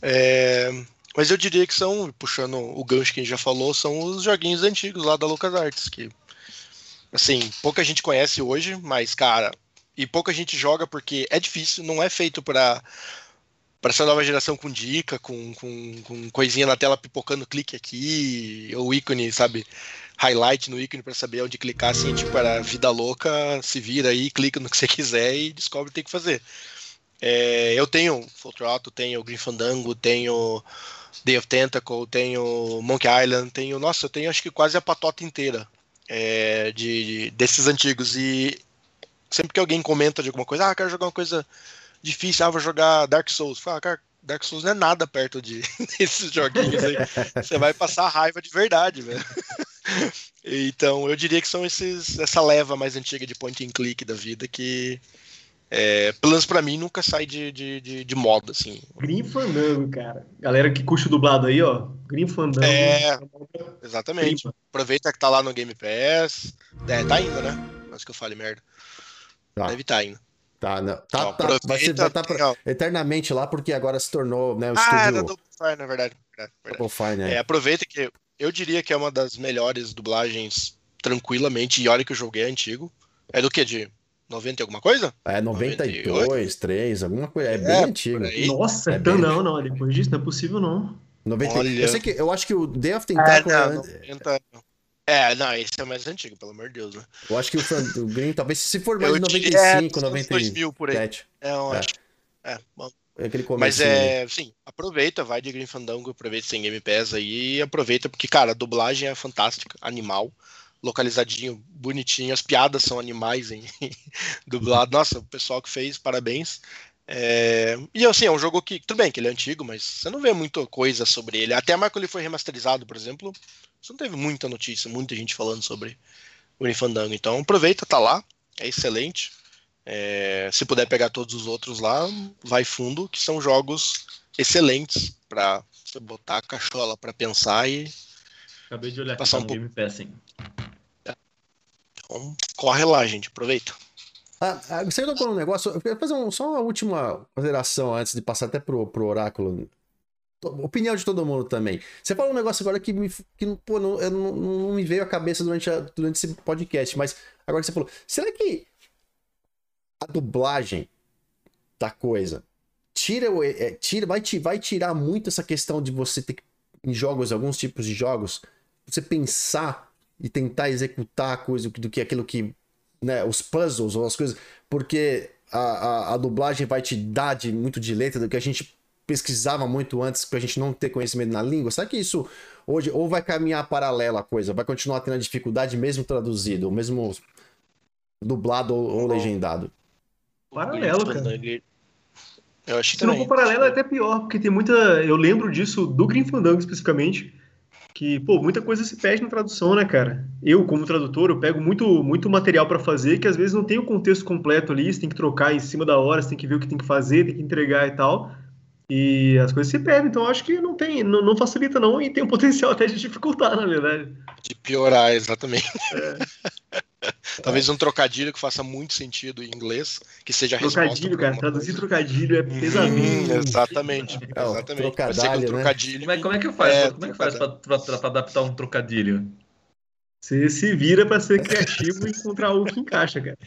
É, mas eu diria que são, puxando o gancho que a gente já falou, são os joguinhos antigos lá da LucasArts, que, assim, pouca gente conhece hoje, mas, cara, e pouca gente joga porque é difícil, não é feito para para essa nova geração com dica, com, com, com, coisinha na tela pipocando clique aqui, ou ícone, sabe? Highlight no ícone para saber onde clicar, assim, tipo, para vida louca, se vira aí, clica no que você quiser e descobre o que tem que fazer. É, eu tenho Full tenho Green Fandango, tenho Day of Tentacle, tenho Monkey Island, tenho. Nossa, eu tenho acho que quase a patota inteira é, de, de, desses antigos. E sempre que alguém comenta de alguma coisa, ah, quero jogar uma coisa difícil, ah, vou jogar Dark Souls. Fala, cara, Dark Souls não é nada perto de [LAUGHS] desses joguinhos aí. Você vai passar raiva de verdade, velho. [LAUGHS] Então, eu diria que são esses essa leva mais antiga de point and click da vida que é, pelo menos pra mim, nunca sai de, de, de, de moda, assim. Grim Fandango, cara. Galera que curte o dublado aí, ó. Grim Fandango. É, exatamente. Prima. Aproveita que tá lá no Game Pass. É, tá indo, né? Acho que eu falei merda. Tá. Deve estar tá indo. Tá, não. Tá, então, tá. Vai, ser, vai tá pra, eternamente lá, porque agora se tornou, né, o ah, estúdio... era Double Fine, na verdade. verdade, verdade. Double Fine, né? É, aproveita que eu diria que é uma das melhores dublagens tranquilamente, e olha que o jogo é antigo. É do que, de 90 e alguma coisa? É, 92, 98? 3, alguma coisa. É, é bem antigo. Nossa, é então bem... não, não. Depois disso não é possível, não. 90... Olha... Eu sei que eu acho que o Day of Tentacle. É, não, 90... é, não, esse é mais antigo, pelo amor de Deus, né? Eu acho que o, o Green, talvez se for mais de 95, é, 97. 2000 por aí. É, eu acho. É, bom. É aquele Mas é, sim, aproveita, vai de Green Fandango, aproveita sem Game Pass aí e aproveita, porque, cara, a dublagem é fantástica, animal localizadinho, bonitinho. As piadas são animais em [LAUGHS] dublado. Nossa, o pessoal que fez, parabéns. É... E assim, é um jogo que, tudo bem que ele é antigo, mas você não vê muita coisa sobre ele. Até mais quando ele foi remasterizado, por exemplo, você não teve muita notícia, muita gente falando sobre o Unifandango. Então aproveita, tá lá, é excelente. É... Se puder pegar todos os outros lá, vai fundo, que são jogos excelentes para você botar a cachola para pensar e Acabei de olhar passar aqui um pouco. Game Pass, sim. Então, corre lá, gente, aproveita. Ah, ah você tocou um negócio, eu queria fazer um, só uma última consideração antes de passar até pro, pro oráculo. Opinião de todo mundo também. Você falou um negócio agora que, me, que pô, não, eu não, não, me veio à cabeça durante, a, durante esse podcast, mas agora que você falou, será que a dublagem da coisa tira, é, tira vai, vai tirar muito essa questão de você ter que, em jogos, alguns tipos de jogos, você pensar e tentar executar a coisa do que aquilo que. Né, os puzzles ou as coisas. Porque a, a, a dublagem vai te dar de, muito de letra do que a gente pesquisava muito antes pra gente não ter conhecimento na língua. Será que isso hoje ou vai caminhar paralela a coisa? Vai continuar tendo dificuldade mesmo traduzido, ou mesmo dublado ou, ou legendado? Paralelo, cara. Eu acho que Se não for paralelo é até pior, porque tem muita. Eu lembro disso do Green Fandango especificamente que, pô, muita coisa se perde na tradução, né, cara? Eu, como tradutor, eu pego muito, muito material para fazer que às vezes não tem o contexto completo ali, você tem que trocar em cima da hora, você tem que ver o que tem que fazer, tem que entregar e tal. E as coisas se perdem, então acho que não tem, não, não facilita não e tem um [LAUGHS] potencial até de dificultar, na verdade. De piorar, exatamente. É. [LAUGHS] [LAUGHS] Talvez um trocadilho que faça muito sentido em inglês, que seja Trocadilho, cara, traduzir trocadilho é pesadinho. Hum, exatamente, é, exatamente. Trocadilho, um trocadilho. Né? como é que faz? É, como é que faz pra, pra, pra, adaptar um trocadilho? Você se vira para ser criativo e encontrar o que encaixa, cara.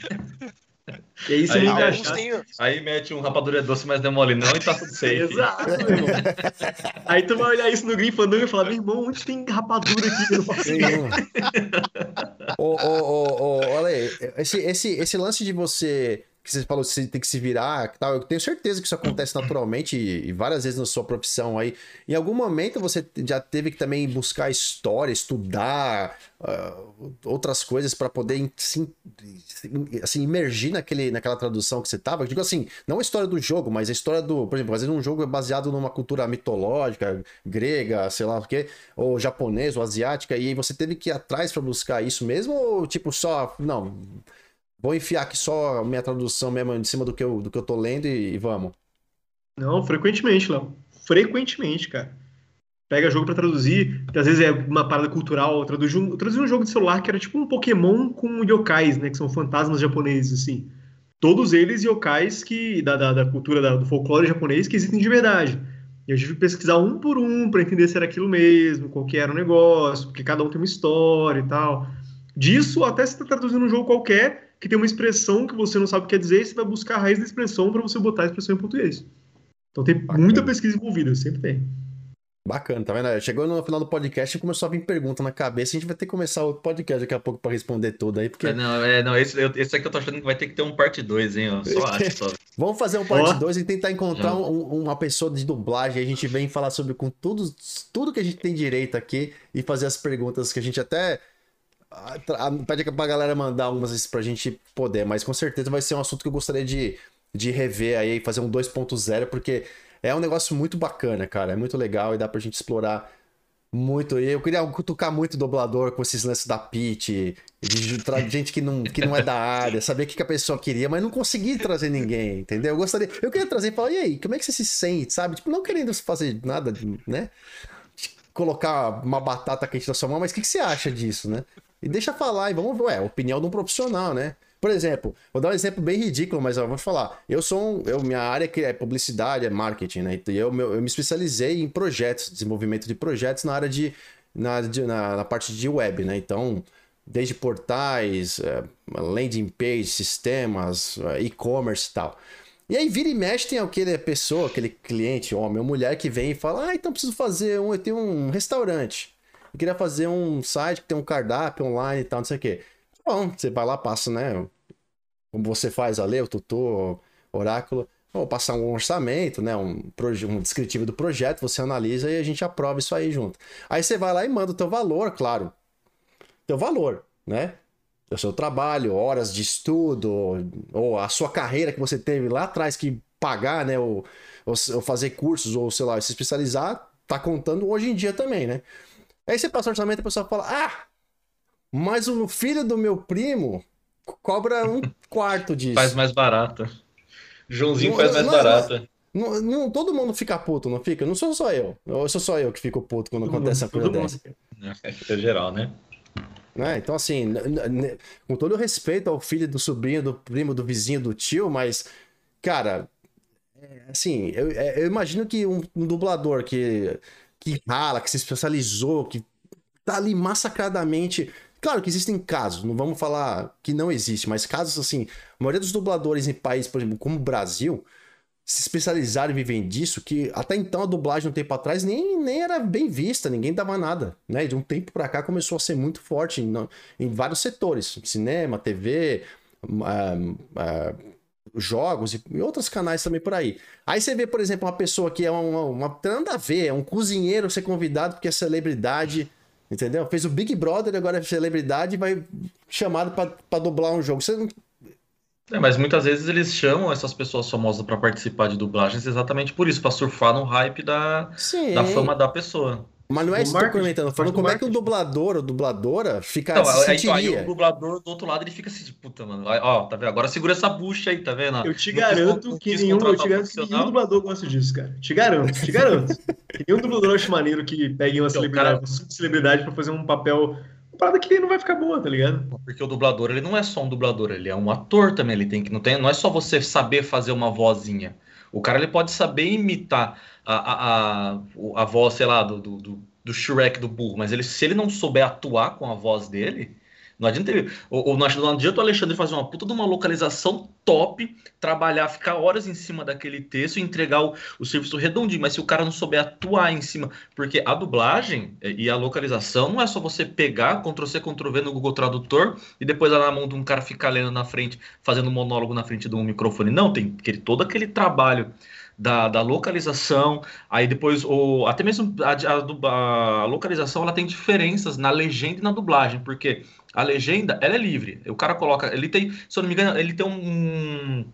E aí, aí, aí, aí mete um rapadura doce, mas não é mole não e tá tudo safe. Exato, irmão. aí tu vai olhar isso no Green Fandango e falar, meu irmão, onde tem rapadura aqui que eu não faço ô, ô, ô, ô, olha aí, esse, esse, esse lance de você que você falou que você tem que se virar, tal. Eu tenho certeza que isso acontece naturalmente e, e, várias vezes na sua profissão aí. Em algum momento você já teve que também buscar história, estudar uh, outras coisas para poder assim, assim imergir naquele, naquela tradução que você tava. Eu digo assim, não a história do jogo, mas a história do, por exemplo, às vezes um jogo é baseado numa cultura mitológica, grega, sei lá o quê, ou japonês, ou asiática, e você teve que ir atrás para buscar isso mesmo ou tipo só, não, Vou enfiar aqui só a minha tradução mesmo em cima do que eu, do que eu tô lendo e, e vamos. Não, frequentemente, Léo. Frequentemente, cara. Pega jogo para traduzir, que às vezes é uma parada cultural. Traduzi um, traduzi um jogo de celular que era tipo um Pokémon com yokais, né? Que são fantasmas japoneses, assim. Todos eles yokais que, da, da, da cultura da, do folclore japonês que existem de verdade. E eu tive que pesquisar um por um para entender se era aquilo mesmo, qual que era o negócio, porque cada um tem uma história e tal. Disso até se tá traduzindo um jogo qualquer que tem uma expressão que você não sabe o que quer dizer, e você vai buscar a raiz da expressão para você botar a expressão em português. Então tem Bacana. muita pesquisa envolvida, sempre tem. Bacana, tá vendo? Chegou no final do podcast e começou a vir pergunta na cabeça. A gente vai ter que começar o podcast daqui a pouco para responder tudo aí. Porque... É, não, é, não esse, esse aqui eu tô achando que vai ter que ter um parte 2, hein? Ó. Só [LAUGHS] acho. Só. Vamos fazer um parte 2 oh. e tentar encontrar um, uma pessoa de dublagem. A gente vem falar sobre com tudo, tudo que a gente tem direito aqui e fazer as perguntas que a gente até Pede pra galera mandar algumas pra gente poder, mas com certeza vai ser um assunto que eu gostaria de, de rever aí, fazer um 2.0, porque é um negócio muito bacana, cara. É muito legal e dá pra gente explorar muito. E eu queria cutucar muito o dublador com esses lances da pitch, de [LAUGHS] gente que não, que não é da área, saber o que, a pessoa queria, mas não consegui trazer ninguém, entendeu? Eu gostaria. Eu queria trazer e falar, e aí, como é que você se sente, sabe? Tipo, não querendo fazer nada, né? Colocar uma batata quente na sua mão, mas o que, que você acha disso, né? E deixa falar, e vamos ver, ué, opinião de um profissional, né? Por exemplo, vou dar um exemplo bem ridículo, mas eu vou falar. Eu sou um, eu, minha área é publicidade, é marketing, né? E eu, eu me especializei em projetos, desenvolvimento de projetos na área de. na, na, na parte de web, né? Então, desde portais, uh, landing page, sistemas, uh, e-commerce e tal. E aí vira e mexe tem aquele pessoa, aquele cliente, homem ou mulher que vem e fala: "Ah, então preciso fazer um, eu tenho um restaurante. Eu queria fazer um site que tem um cardápio online e tal, não sei o quê". Bom, você vai lá, passa, né? Como você faz ali, o tutor, oráculo. Vou passar um orçamento, né? Um, um descritivo do projeto, você analisa e a gente aprova isso aí junto. Aí você vai lá e manda o teu valor, claro. Teu valor, né? O seu trabalho, horas de estudo, ou a sua carreira que você teve lá atrás que pagar, né? Ou, ou, ou fazer cursos, ou sei lá, se especializar, tá contando hoje em dia também, né? Aí você passa o orçamento e a pessoa fala: Ah, mas o filho do meu primo cobra um [LAUGHS] quarto disso. Faz mais barata. Joãozinho não, faz mais não, barata. Não, não, todo mundo fica puto, não fica? Não sou só eu. Ou sou só eu que fico puto quando todo acontece mundo, uma coisa dessa. É, é geral, né? né? Então, assim, com todo o respeito ao filho do sobrinho, do primo, do vizinho, do tio, mas, cara, é, assim, eu, é, eu imagino que um, um, dublador que, que rala, que se especializou, que tá ali massacradamente Claro que existem casos, não vamos falar que não existe, mas casos assim, a maioria dos dubladores em países, por exemplo, como o Brasil, se especializaram e vivem disso, que até então a dublagem um tempo atrás nem, nem era bem vista, ninguém dava nada, né? De um tempo para cá começou a ser muito forte em, em vários setores, cinema, TV, uh, uh, jogos e, outros canais também por aí. Aí você vê, por exemplo, uma pessoa que é uma, uma nada a ver, é um cozinheiro ser convidado porque é celebridade Entendeu? Fez o Big Brother, agora é celebridade e vai chamado para dublar um jogo. Você não... É, mas muitas vezes eles chamam essas pessoas famosas para participar de dublagens exatamente por isso, para surfar no hype da, da fama da fama mas não é isso que eu tô comentando. Falando como é que o dublador ou dubladora fica então, se sentiria. Aí, aí, o dublador do outro lado ele fica assim, puta, mano. Ó, tá vendo? Agora segura essa bucha aí, tá vendo? Eu te garanto que nenhum, eu te garanto que nenhum dublador gosta disso, cara. Te garanto, te garanto. [LAUGHS] que nenhum dublador acha maneiro que pegue uma então, celebridade, cara... uma pra fazer um papel uma parada que não vai ficar boa, tá ligado? Porque o dublador, ele não é só um dublador, ele é um ator também, ele tem que não tem, não é só você saber fazer uma vozinha. O cara ele pode saber imitar a, a, a, a voz, sei lá, do, do, do Shrek do burro, mas ele, se ele não souber atuar com a voz dele, não adianta ele. Ou, ou não adianta o Alexandre fazer uma puta de uma localização top, trabalhar, ficar horas em cima daquele texto e entregar o, o serviço redondinho. Mas se o cara não souber atuar em cima. Porque a dublagem e a localização não é só você pegar, Ctrl-C, Ctrl-V no Google Tradutor e depois lá na mão de um cara ficar lendo na frente, fazendo monólogo na frente de um microfone. Não, tem aquele, todo aquele trabalho da, da localização, aí depois o, até mesmo a, a, a, localização ela tem diferenças na legenda e na dublagem, porque a legenda ela é livre. O cara coloca, ele tem, se eu não me engano, ele tem um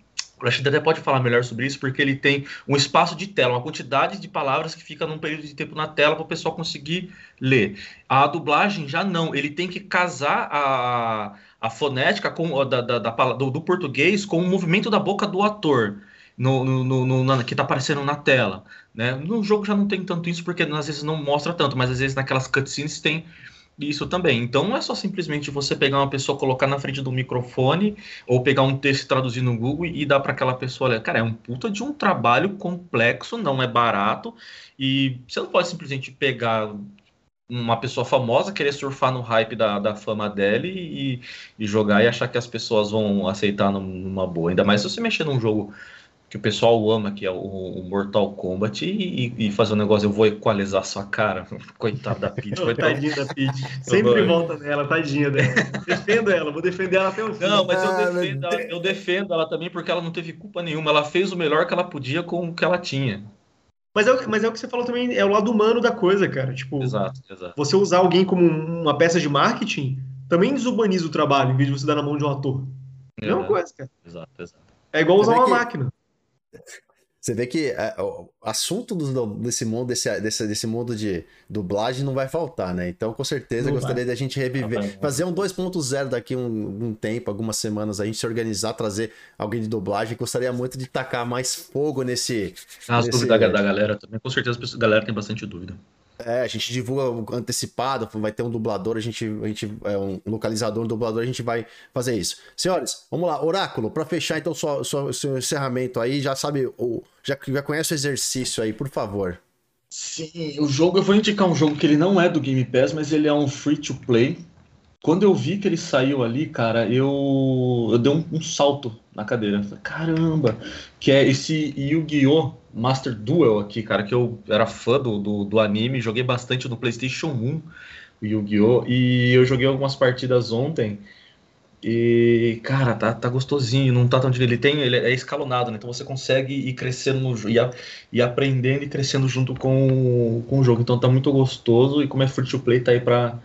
o Rashid até pode falar melhor sobre isso, porque ele tem um espaço de tela, uma quantidade de palavras que fica num período de tempo na tela para o pessoal conseguir ler. A dublagem já não, ele tem que casar a, a fonética com, da, da, da do, do, português com o movimento da boca do ator no, no, no, no que está aparecendo na tela. Né? No jogo já não tem tanto isso, porque às vezes não mostra tanto, mas às vezes naquelas cutscenes tem isso também. Então não é só simplesmente você pegar uma pessoa, colocar na frente do microfone, ou pegar um texto e traduzir no Google e dar para aquela pessoa ler. Cara, é um puta de um trabalho complexo, não é barato, e você não pode simplesmente pegar uma pessoa famosa, querer surfar no hype da, da fama dele e, e jogar e achar que as pessoas vão aceitar numa boa. Ainda mais se você mexer num jogo que o pessoal ama, que é o, o Mortal Kombat, e, e, fazer um negócio, eu vou equalizar sua cara. [LAUGHS] Coitada da Peach, coitada. Tadinha da Peach. Sempre volta nela, tadinha dela. Defendo ela, vou defender ela até o fim. Não, mas eu, ah, defendo ela, eu defendo ela também porque ela não teve culpa nenhuma. Ela fez o melhor que ela podia com o que ela tinha. Mas é, mas é o que você falou também, é o lado humano da coisa, cara. Tipo, exato, exato. você usar alguém como uma peça de marketing também desumaniza o trabalho, em vez de você dar na mão de um ator. É uma coisa, cara. Exato, exato. É igual usar é uma que... máquina. Você vê que é, o assunto do, desse mundo, desse, desse, desse mundo de dublagem não vai faltar, né? Então, com certeza, gostaria da gente reviver. Vai, fazer um 2.0 daqui um, um tempo, algumas semanas, a gente se organizar, trazer alguém de dublagem. Gostaria muito de tacar mais fogo nesse. As nesse... dúvidas da, da galera também. Com certeza a galera tem bastante dúvida. É, a gente divulga antecipado, vai ter um dublador, a gente, a gente é um localizador, um dublador, a gente vai fazer isso. Senhores, vamos lá, Oráculo, para fechar então o seu encerramento aí, já sabe, o, já, já conhece o exercício aí, por favor. Sim, o jogo, eu vou indicar um jogo que ele não é do Game Pass, mas ele é um free to play. Quando eu vi que ele saiu ali, cara, eu, eu dei um, um salto na cadeira. Caramba! Que é esse Yu-Gi-Oh! Master Duel aqui, cara, que eu era fã do, do, do anime, joguei bastante no PlayStation 1, o Yu-Gi-Oh! E eu joguei algumas partidas ontem. E, cara, tá, tá gostosinho, não tá tão Ele tem, ele é escalonado, né? Então você consegue ir crescendo no, e, e aprendendo e crescendo junto com, com o jogo. Então tá muito gostoso e como é free to play, tá aí pra,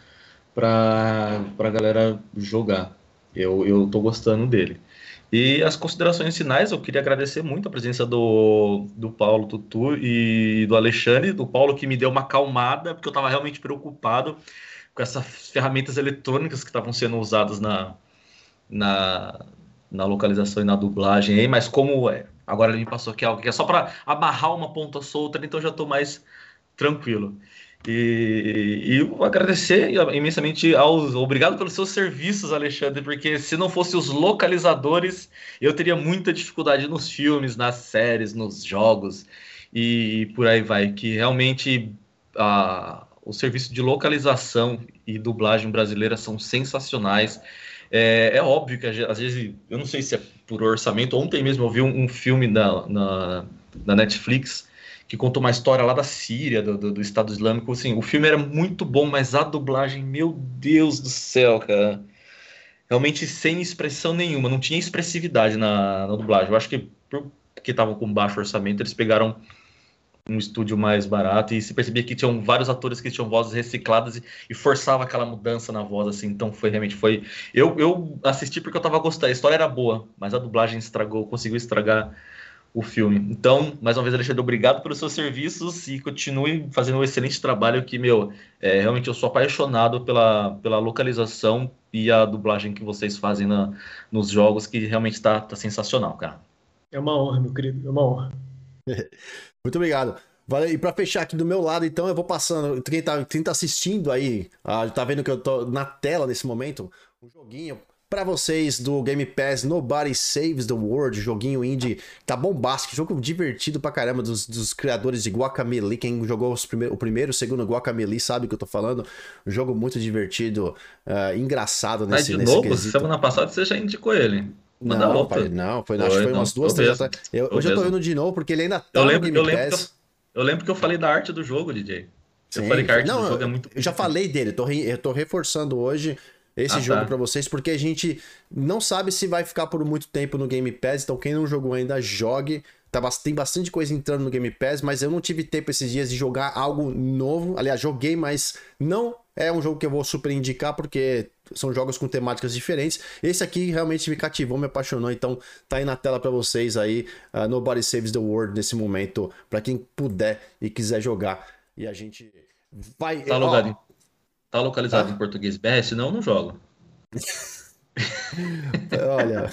pra, pra galera jogar. Eu, eu tô gostando dele. E as considerações finais, eu queria agradecer muito a presença do, do Paulo Tutu e do Alexandre, do Paulo que me deu uma acalmada, porque eu estava realmente preocupado com essas ferramentas eletrônicas que estavam sendo usadas na, na, na localização e na dublagem aí, mas como é, agora ele me passou é algo que é só para amarrar uma ponta solta, então já estou mais tranquilo. E, e agradecer imensamente aos. Obrigado pelos seus serviços, Alexandre, porque se não fosse os localizadores, eu teria muita dificuldade nos filmes, nas séries, nos jogos e por aí vai. Que realmente a, o serviço de localização e dublagem brasileira são sensacionais. É, é, óbvio que às vezes, eu não sei se é por orçamento. Ontem mesmo eu vi um, um filme na, na, na Netflix que contou uma história lá da Síria, do, do, do, Estado Islâmico. Assim, o filme era muito bom, mas a dublagem, meu Deus do céu, cara. Realmente sem expressão nenhuma, não tinha expressividade na, na dublagem. Eu acho que porque estavam com baixo orçamento, eles pegaram um estúdio mais barato e se percebia que tinham vários atores que tinham vozes recicladas e, e forçava aquela mudança na voz, assim. Então foi realmente foi. Eu, eu assisti porque eu tava gostando, a história era boa, mas a dublagem estragou, conseguiu estragar o filme. Então, mais uma vez, Alexandre, obrigado pelos seus serviços e continue fazendo um excelente trabalho que, meu, é, realmente eu sou apaixonado pela, pela localização e a dublagem que vocês fazem na, nos jogos, que realmente está tá sensacional, cara. É uma honra, meu querido, é uma honra. [LAUGHS] Muito obrigado. Valeu. E para fechar aqui do meu lado, então, eu vou passando. Quem tá, quem tá assistindo aí, ah, tá vendo que eu tô na tela nesse momento, um joguinho para vocês do Game Pass Nobody Saves the World, joguinho indie, tá bombástico, jogo divertido pra caramba dos, dos criadores de Guacamelee, quem jogou primeir, o primeiro, o segundo Guacamelee sabe o que eu tô falando, um jogo muito divertido, uh, engraçado nesse, Mas de nesse novo, quesito. semana passada você já indicou ele. não, pai, não, foi, foi, acho que foi umas duas, três. Eu, hoje eu tô indo de novo porque ele ainda tá eu lembro, no Game eu Pass. Eu, eu, lembro que eu falei da arte do jogo, DJ. Eu Sim, falei que a arte não, do jogo é muito. Eu já falei dele, tô, re, eu tô reforçando hoje esse ah, jogo tá. para vocês, porque a gente não sabe se vai ficar por muito tempo no Game Pass, então quem não jogou ainda, jogue. Tá, tem bastante coisa entrando no Game Pass, mas eu não tive tempo esses dias de jogar algo novo. Aliás, joguei, mas não é um jogo que eu vou super indicar, porque são jogos com temáticas diferentes. Esse aqui realmente me cativou, me apaixonou, então tá aí na tela para vocês aí, uh, Nobody Saves the World nesse momento, para quem puder e quiser jogar. E a gente vai... Tá Tá localizado ah. em português BR, senão eu não jogo. [LAUGHS] Olha,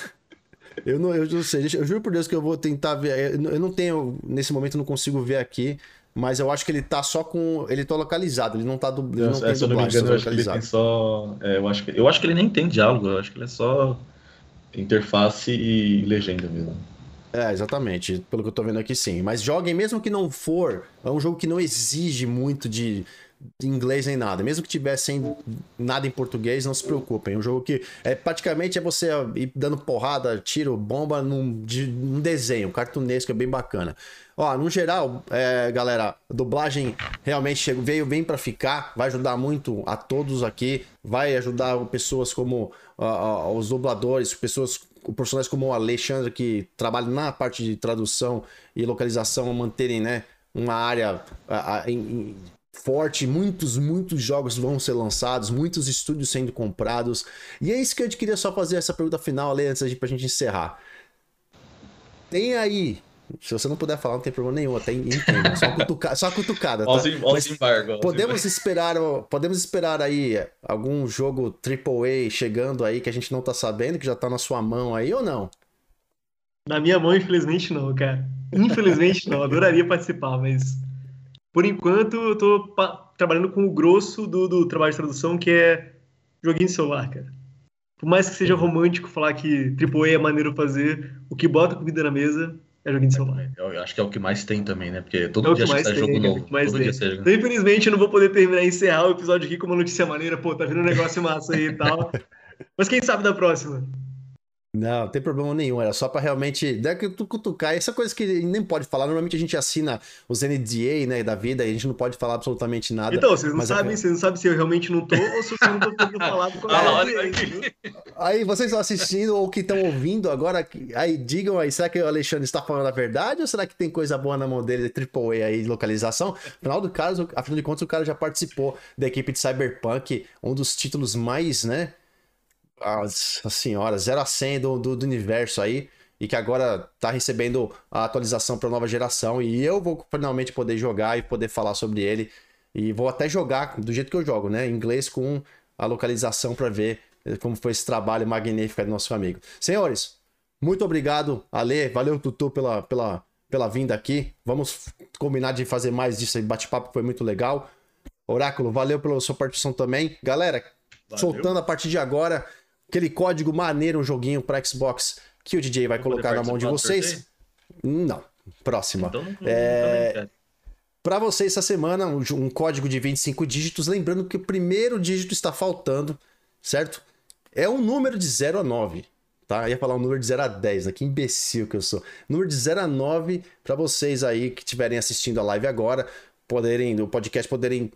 eu não, eu não sei, eu juro por Deus que eu vou tentar ver. Eu não tenho, nesse momento, não consigo ver aqui, mas eu acho que ele tá só com. Ele tá localizado, ele não tá do, ele não, não é, tem se eu não me engano, eu acho que ele tem só. É, eu, acho que, eu acho que ele nem tem diálogo, eu acho que ele é só interface e legenda mesmo. É, exatamente. Pelo que eu tô vendo aqui, sim. Mas joguem, mesmo que não for, é um jogo que não exige muito de inglês nem nada. Mesmo que tivesse nada em português, não se preocupem. É um jogo que é praticamente é você ir dando porrada, tiro, bomba num, de, desenho, cartunesco, é bem bacana. Ó, no geral, é, galera, a dublagem realmente chegou, veio bem para ficar, vai ajudar muito a todos aqui, vai ajudar pessoas como uh, uh, os dubladores, pessoas profissionais como o Alexandre que trabalha na parte de tradução e localização a manterem, né, uma área uh, em, forte, muitos, muitos jogos vão ser lançados, muitos estúdios sendo comprados. E é isso que eu queria só fazer essa pergunta final ali antes de pra gente encerrar. Tem aí Se você não puder falar, não tem problema nenhum, até entendo. Só, cutuca, só cutucada, tá? Os Podemos esperar, podemos esperar aí algum jogo AAA chegando aí que a gente não tá sabendo, que já tá na sua mão aí ou não? Na minha mão, infelizmente, não, cara. Infelizmente, não. Adoraria participar, mas por enquanto eu tô trabalhando com o grosso do, do trabalho de tradução, que é joguinho de celular, cara. Por mais que seja romântico falar que AAA é maneiro fazer, o que bota comida na mesa é joguinho de celular. Eu acho que é o que mais tem também, né? Porque É todo o dia sai tem, jogo é o novo. que mais Todo tem. dia jogo Então, infelizmente, eu não vou poder terminar e encerrar o episódio aqui com uma notícia maneira, pô, tá vindo um negócio massa aí e tal. [LAUGHS] Mas quem sabe da próxima? Não, não tem problema nenhum, era só pra realmente. Dá que tu cutucar, essa coisa que nem pode falar. Normalmente a gente assina os NDA, né, da vida, e a gente não pode falar absolutamente nada. Então, vocês não mas é sabem, vocês não sabem se eu realmente não tô ou se vocês não estão tendo [LAUGHS] falado com Ah, a? Aí vocês estão assistindo ou que estão ouvindo agora, aí digam aí, será que o Alexandre está falando a verdade ou será que tem coisa boa na mão dele de AAA aí de localização? Afinal do caso, afinal de contas, o cara já participou da equipe de Cyberpunk, um dos títulos mais, né? Nossa senhora, 0 a 100 do, do, do universo aí. E que agora tá recebendo a atualização para nova geração. E eu vou finalmente poder jogar e poder falar sobre ele. E vou até jogar do jeito que eu jogo, né? Em inglês com a localização para ver como foi esse trabalho magnífico do nosso amigo. Senhores, muito obrigado, Ale. Valeu, Tutu, pela, pela, pela vinda aqui. Vamos combinar de fazer mais disso aí. Bate-papo foi muito legal. Oráculo, valeu pela sua participação também. Galera, soltando a partir de agora aquele código maneiro, um joguinho para Xbox que o DJ vai colocar na mão de vocês. Não, próxima. Então não, É. Para você essa semana, um, código de 25 dígitos, lembrando que o primeiro dígito está faltando, certo? É um número de 0 a 9, tá? Eu ia falar um número de 0 a 10, né? Que imbecil que eu sou. Número de 0 a 9 para vocês aí que estiverem assistindo a live agora, poderem, no podcast, poderem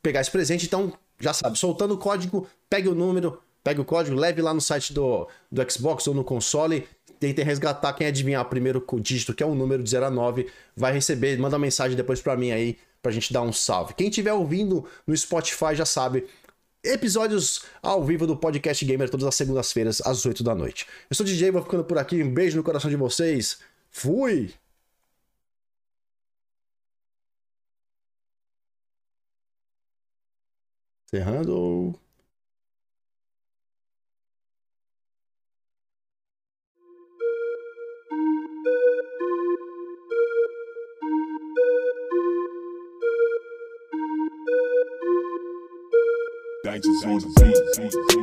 pegar esse presente. Então, já sabe, soltando o código, pegue o número, pegue o código, leve lá no site do, do Xbox ou no console. Tentem resgatar quem adivinhar o primeiro dígito, que é o número de 0 a 9, vai receber, manda uma mensagem depois pra mim aí, pra gente dar um salve. Quem estiver ouvindo no Spotify já sabe, episódios ao vivo do Podcast Gamer todas as segundas-feiras, às 8 da noite. Eu sou DJ, vou ficando por aqui, um beijo no coração de vocês, fui! Encerrando. Dices on the beat.